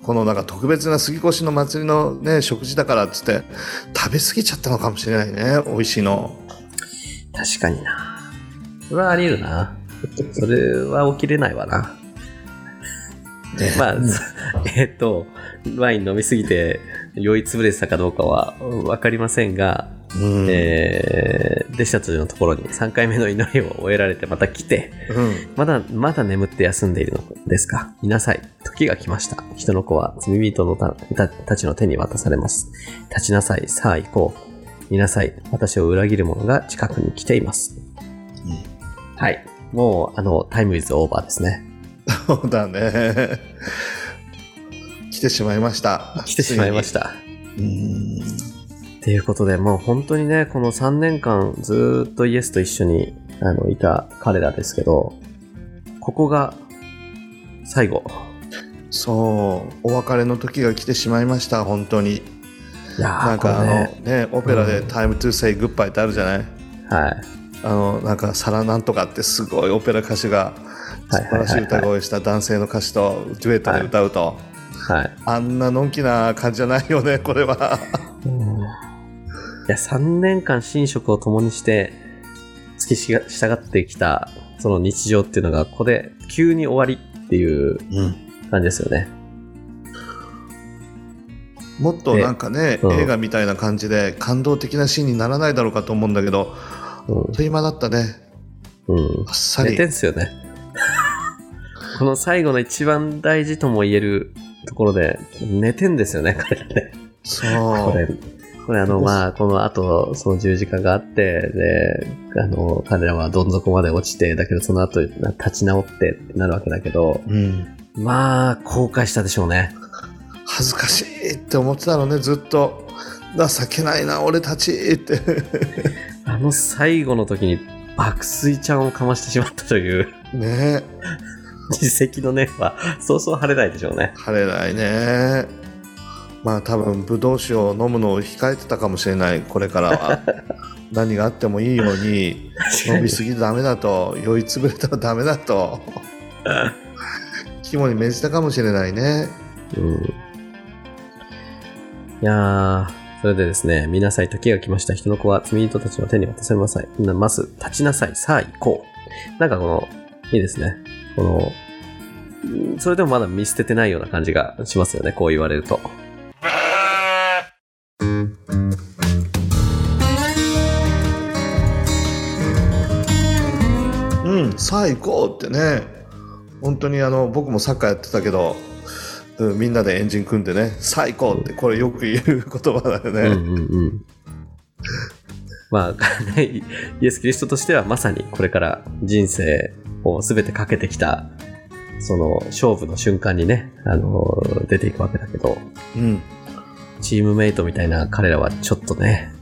このなんか特別な杉越の祭りのね、食事だからっつって、食べ過ぎちゃったのかもしれないね、美味しいの。確かにな。それはあり得るな。それは起きれないわな。ねまあ、うんえっと、ワイン飲みすぎて酔いつぶれてたかどうかはわかりませんが、うんえー弟子たちのところに3回目の祈りを終えられてまた来て、うんまだ、まだ眠って休んでいるのですか見なさい。時が来ました。人の子は罪人のたたたちの手に渡されます。立ちなさい。さあ行こう。見なさい。私を裏切る者が近くに来ています。はい。もう、あの、タイムイズオーバーですね。そうだね。来てしまいました。来てしまいました。ついに。ということで、もう本当にね、この3年間ずーっとイエスと一緒にあのいた彼らですけど、ここが最後。うんそう、お別れの時が来てしまいました、本当に。いやー、なんかあのね、ね、オペラでうん Time to say goodbye ってあるじゃない？はい。あの、なんか、サラなんとかってすごいオペラ歌手が素晴らしい歌声をした男性の歌手とデュエットで歌うと、はい。あんなのんきな感じじゃないよね、これは。いや、3年間寝食を共にして、付き従ってきた、その日常っていうのが、ここで急に終わりっていううん。感じですよね。もっとなんかね、うん映画みたいな感じで感動的なシーンにならないだろうかと思うんだけど、うんという間だったね。うん。あっさり寝て。んすよね。[LAUGHS] この最後の一番大事とも言えるところで、寝てんですよね、彼らね。そう。これ、これあの、まあ、この後、その十字架があって、で、あの、彼らはどん底まで落ちて、だけどその後、立ち直ってってなるわけだけど、うん。まあ、後悔したでしょうね。恥ずかしいって思ってたのね、ずっと。情けないな、俺たちって。[LAUGHS] あの最後の時に、爆睡ちゃんをかましてしまったというね [LAUGHS] 実績の念はそうそう晴れないでしょうね。晴れないねまあ多分ブドウ酒を飲むのを控えてたかもしれないこれからは [LAUGHS] 何があってもいいように飲みすぎダメだと酔いつぶれたらダメだと [LAUGHS] 肝に銘じたかもしれないねうん、いやー、それでですね、見なさい、時が来ました。人の子は罪人たちの手に渡されなさい。なます、立ちなさい、さあ行こう。なんかこの、いいですね。この、うんそれでもまだ見捨ててないような感じがしますよね、こう言われると。うんさあ行こうってね本当にあの僕もサッカーやってたけど、うん、みんなでエンジン組んでねさあ行こうってこれよく言う言葉だよね、うんうんうん。まあ、[LAUGHS] イエス・キリストとしてはまさにこれから人生を全てかけてきた、その勝負の瞬間にね、あの、出ていくわけだけど、うん。チームメイトみたいな彼らはちょっとね、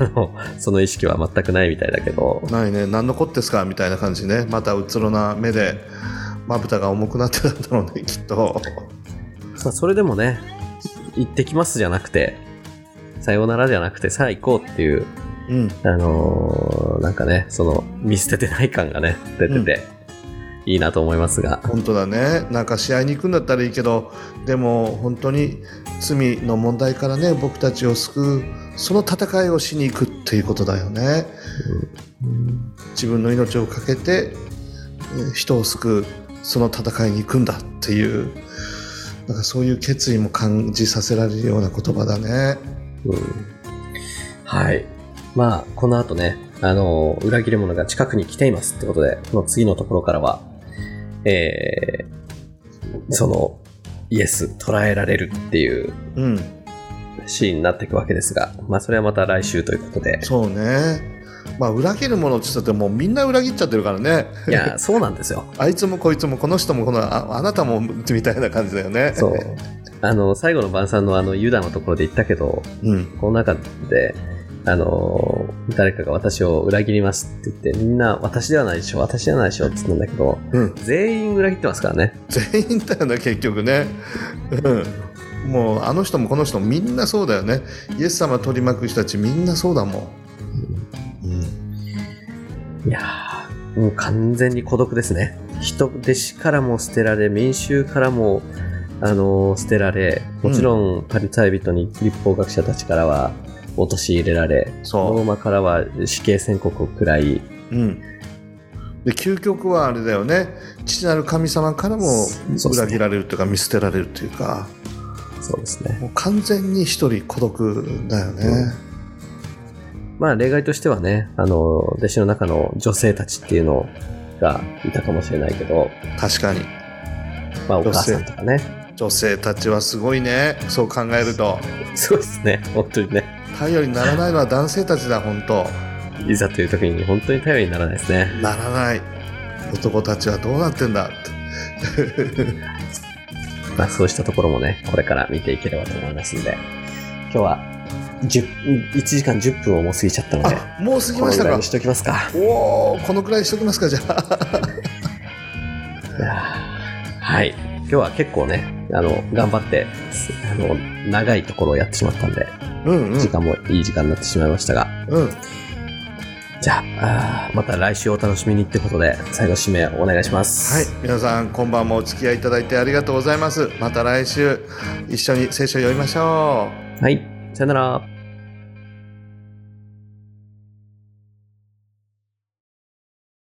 あの、その意識は全くないみたいだけど、ないね。何のこってすかみたいな感じね。またうつろな目でまぶたが重くなってたんだろうねきっと。まあ、それでもね、行ってきますじゃなくて、さようならじゃなくて、さあ行こうっていう、うん。あのーなんかね、その、見捨ててない感がね、出てて、いいなと思いますが。本当だね。なんか試合に行くんだったらいいけどでも本当に罪の問題からね僕たちを救うその戦いをしに行くっていうことだよね。自分の命を懸けてえー人を救うその戦いに行くんだっていうなんかそういう決意も感じさせられるような言葉だね。うん。はい。まあ、この後ね、あのー裏切り者が近くに来ていますってことで、この次のところからは、えー、その、イエス、捕らえられるっていううんシーンになっていくわけですが、まあ、それはまた来週ということで。そうねまあ裏切るものって言ったってもうみんな裏切っちゃってるからねいや、そうなんですよ。[LAUGHS] あいつもこいつもこの人もこのああなたもみたいな感じだよねそう。あの、最後の晩餐のあの、ユダのところで言ったけど、うんこの中で、あの、誰かが私を裏切りますって言って、みんな私ではないでしょ、私ではないでしょって言ったんだけど、うん。全員裏切ってますからね。全員だよね結局ね、うん、もうあの人もこの人もみんなそうだよね。イエス様取り巻く人たちみんなそうだもん、うん、いやー、もう完全に孤独ですね。人弟子からも捨てられ、民衆からも、あの捨てられ、もちろんパリサイ人に立法学者たちからは陥れられ、そう。ローマからは死刑宣告を食らい、うん、で究極はあれだよね。父なる神様からも裏切られるというか見捨てられるというか。そうですね。もう完全に一人孤独だよね、まあ例外としてはね、あの、弟子の中の女性たちっていうのがいたかもしれないけど、確かに。まあお母さんとかね、女性たちはすごいね。そう考えると。すごいですね、本当にね。頼りにならないのは男性たちだ本当。いざという時に本当に頼りにならないですね。ならない。男たちはどうなってんだ。っ [LAUGHS] てまあそうしたところもね、これから見ていければと思いますんで、今日は10 1時間10分をもう過ぎちゃったので、あもう過ぎましたか。このぐらいにしときますか。おおこのくらいしときますかじゃあ。[LAUGHS] はい。今日は結構ね、あの、頑張って、あの、長いところをやってしまったんで、うんうん時間もいい時間になってしまいましたが、うんじゃああーまた来週お楽しみにってことで、最後締めお願いします。はい皆さん今晩もお付き合いいただいてありがとうございますまた来週一緒に聖書を読みましょうはい。さよなら。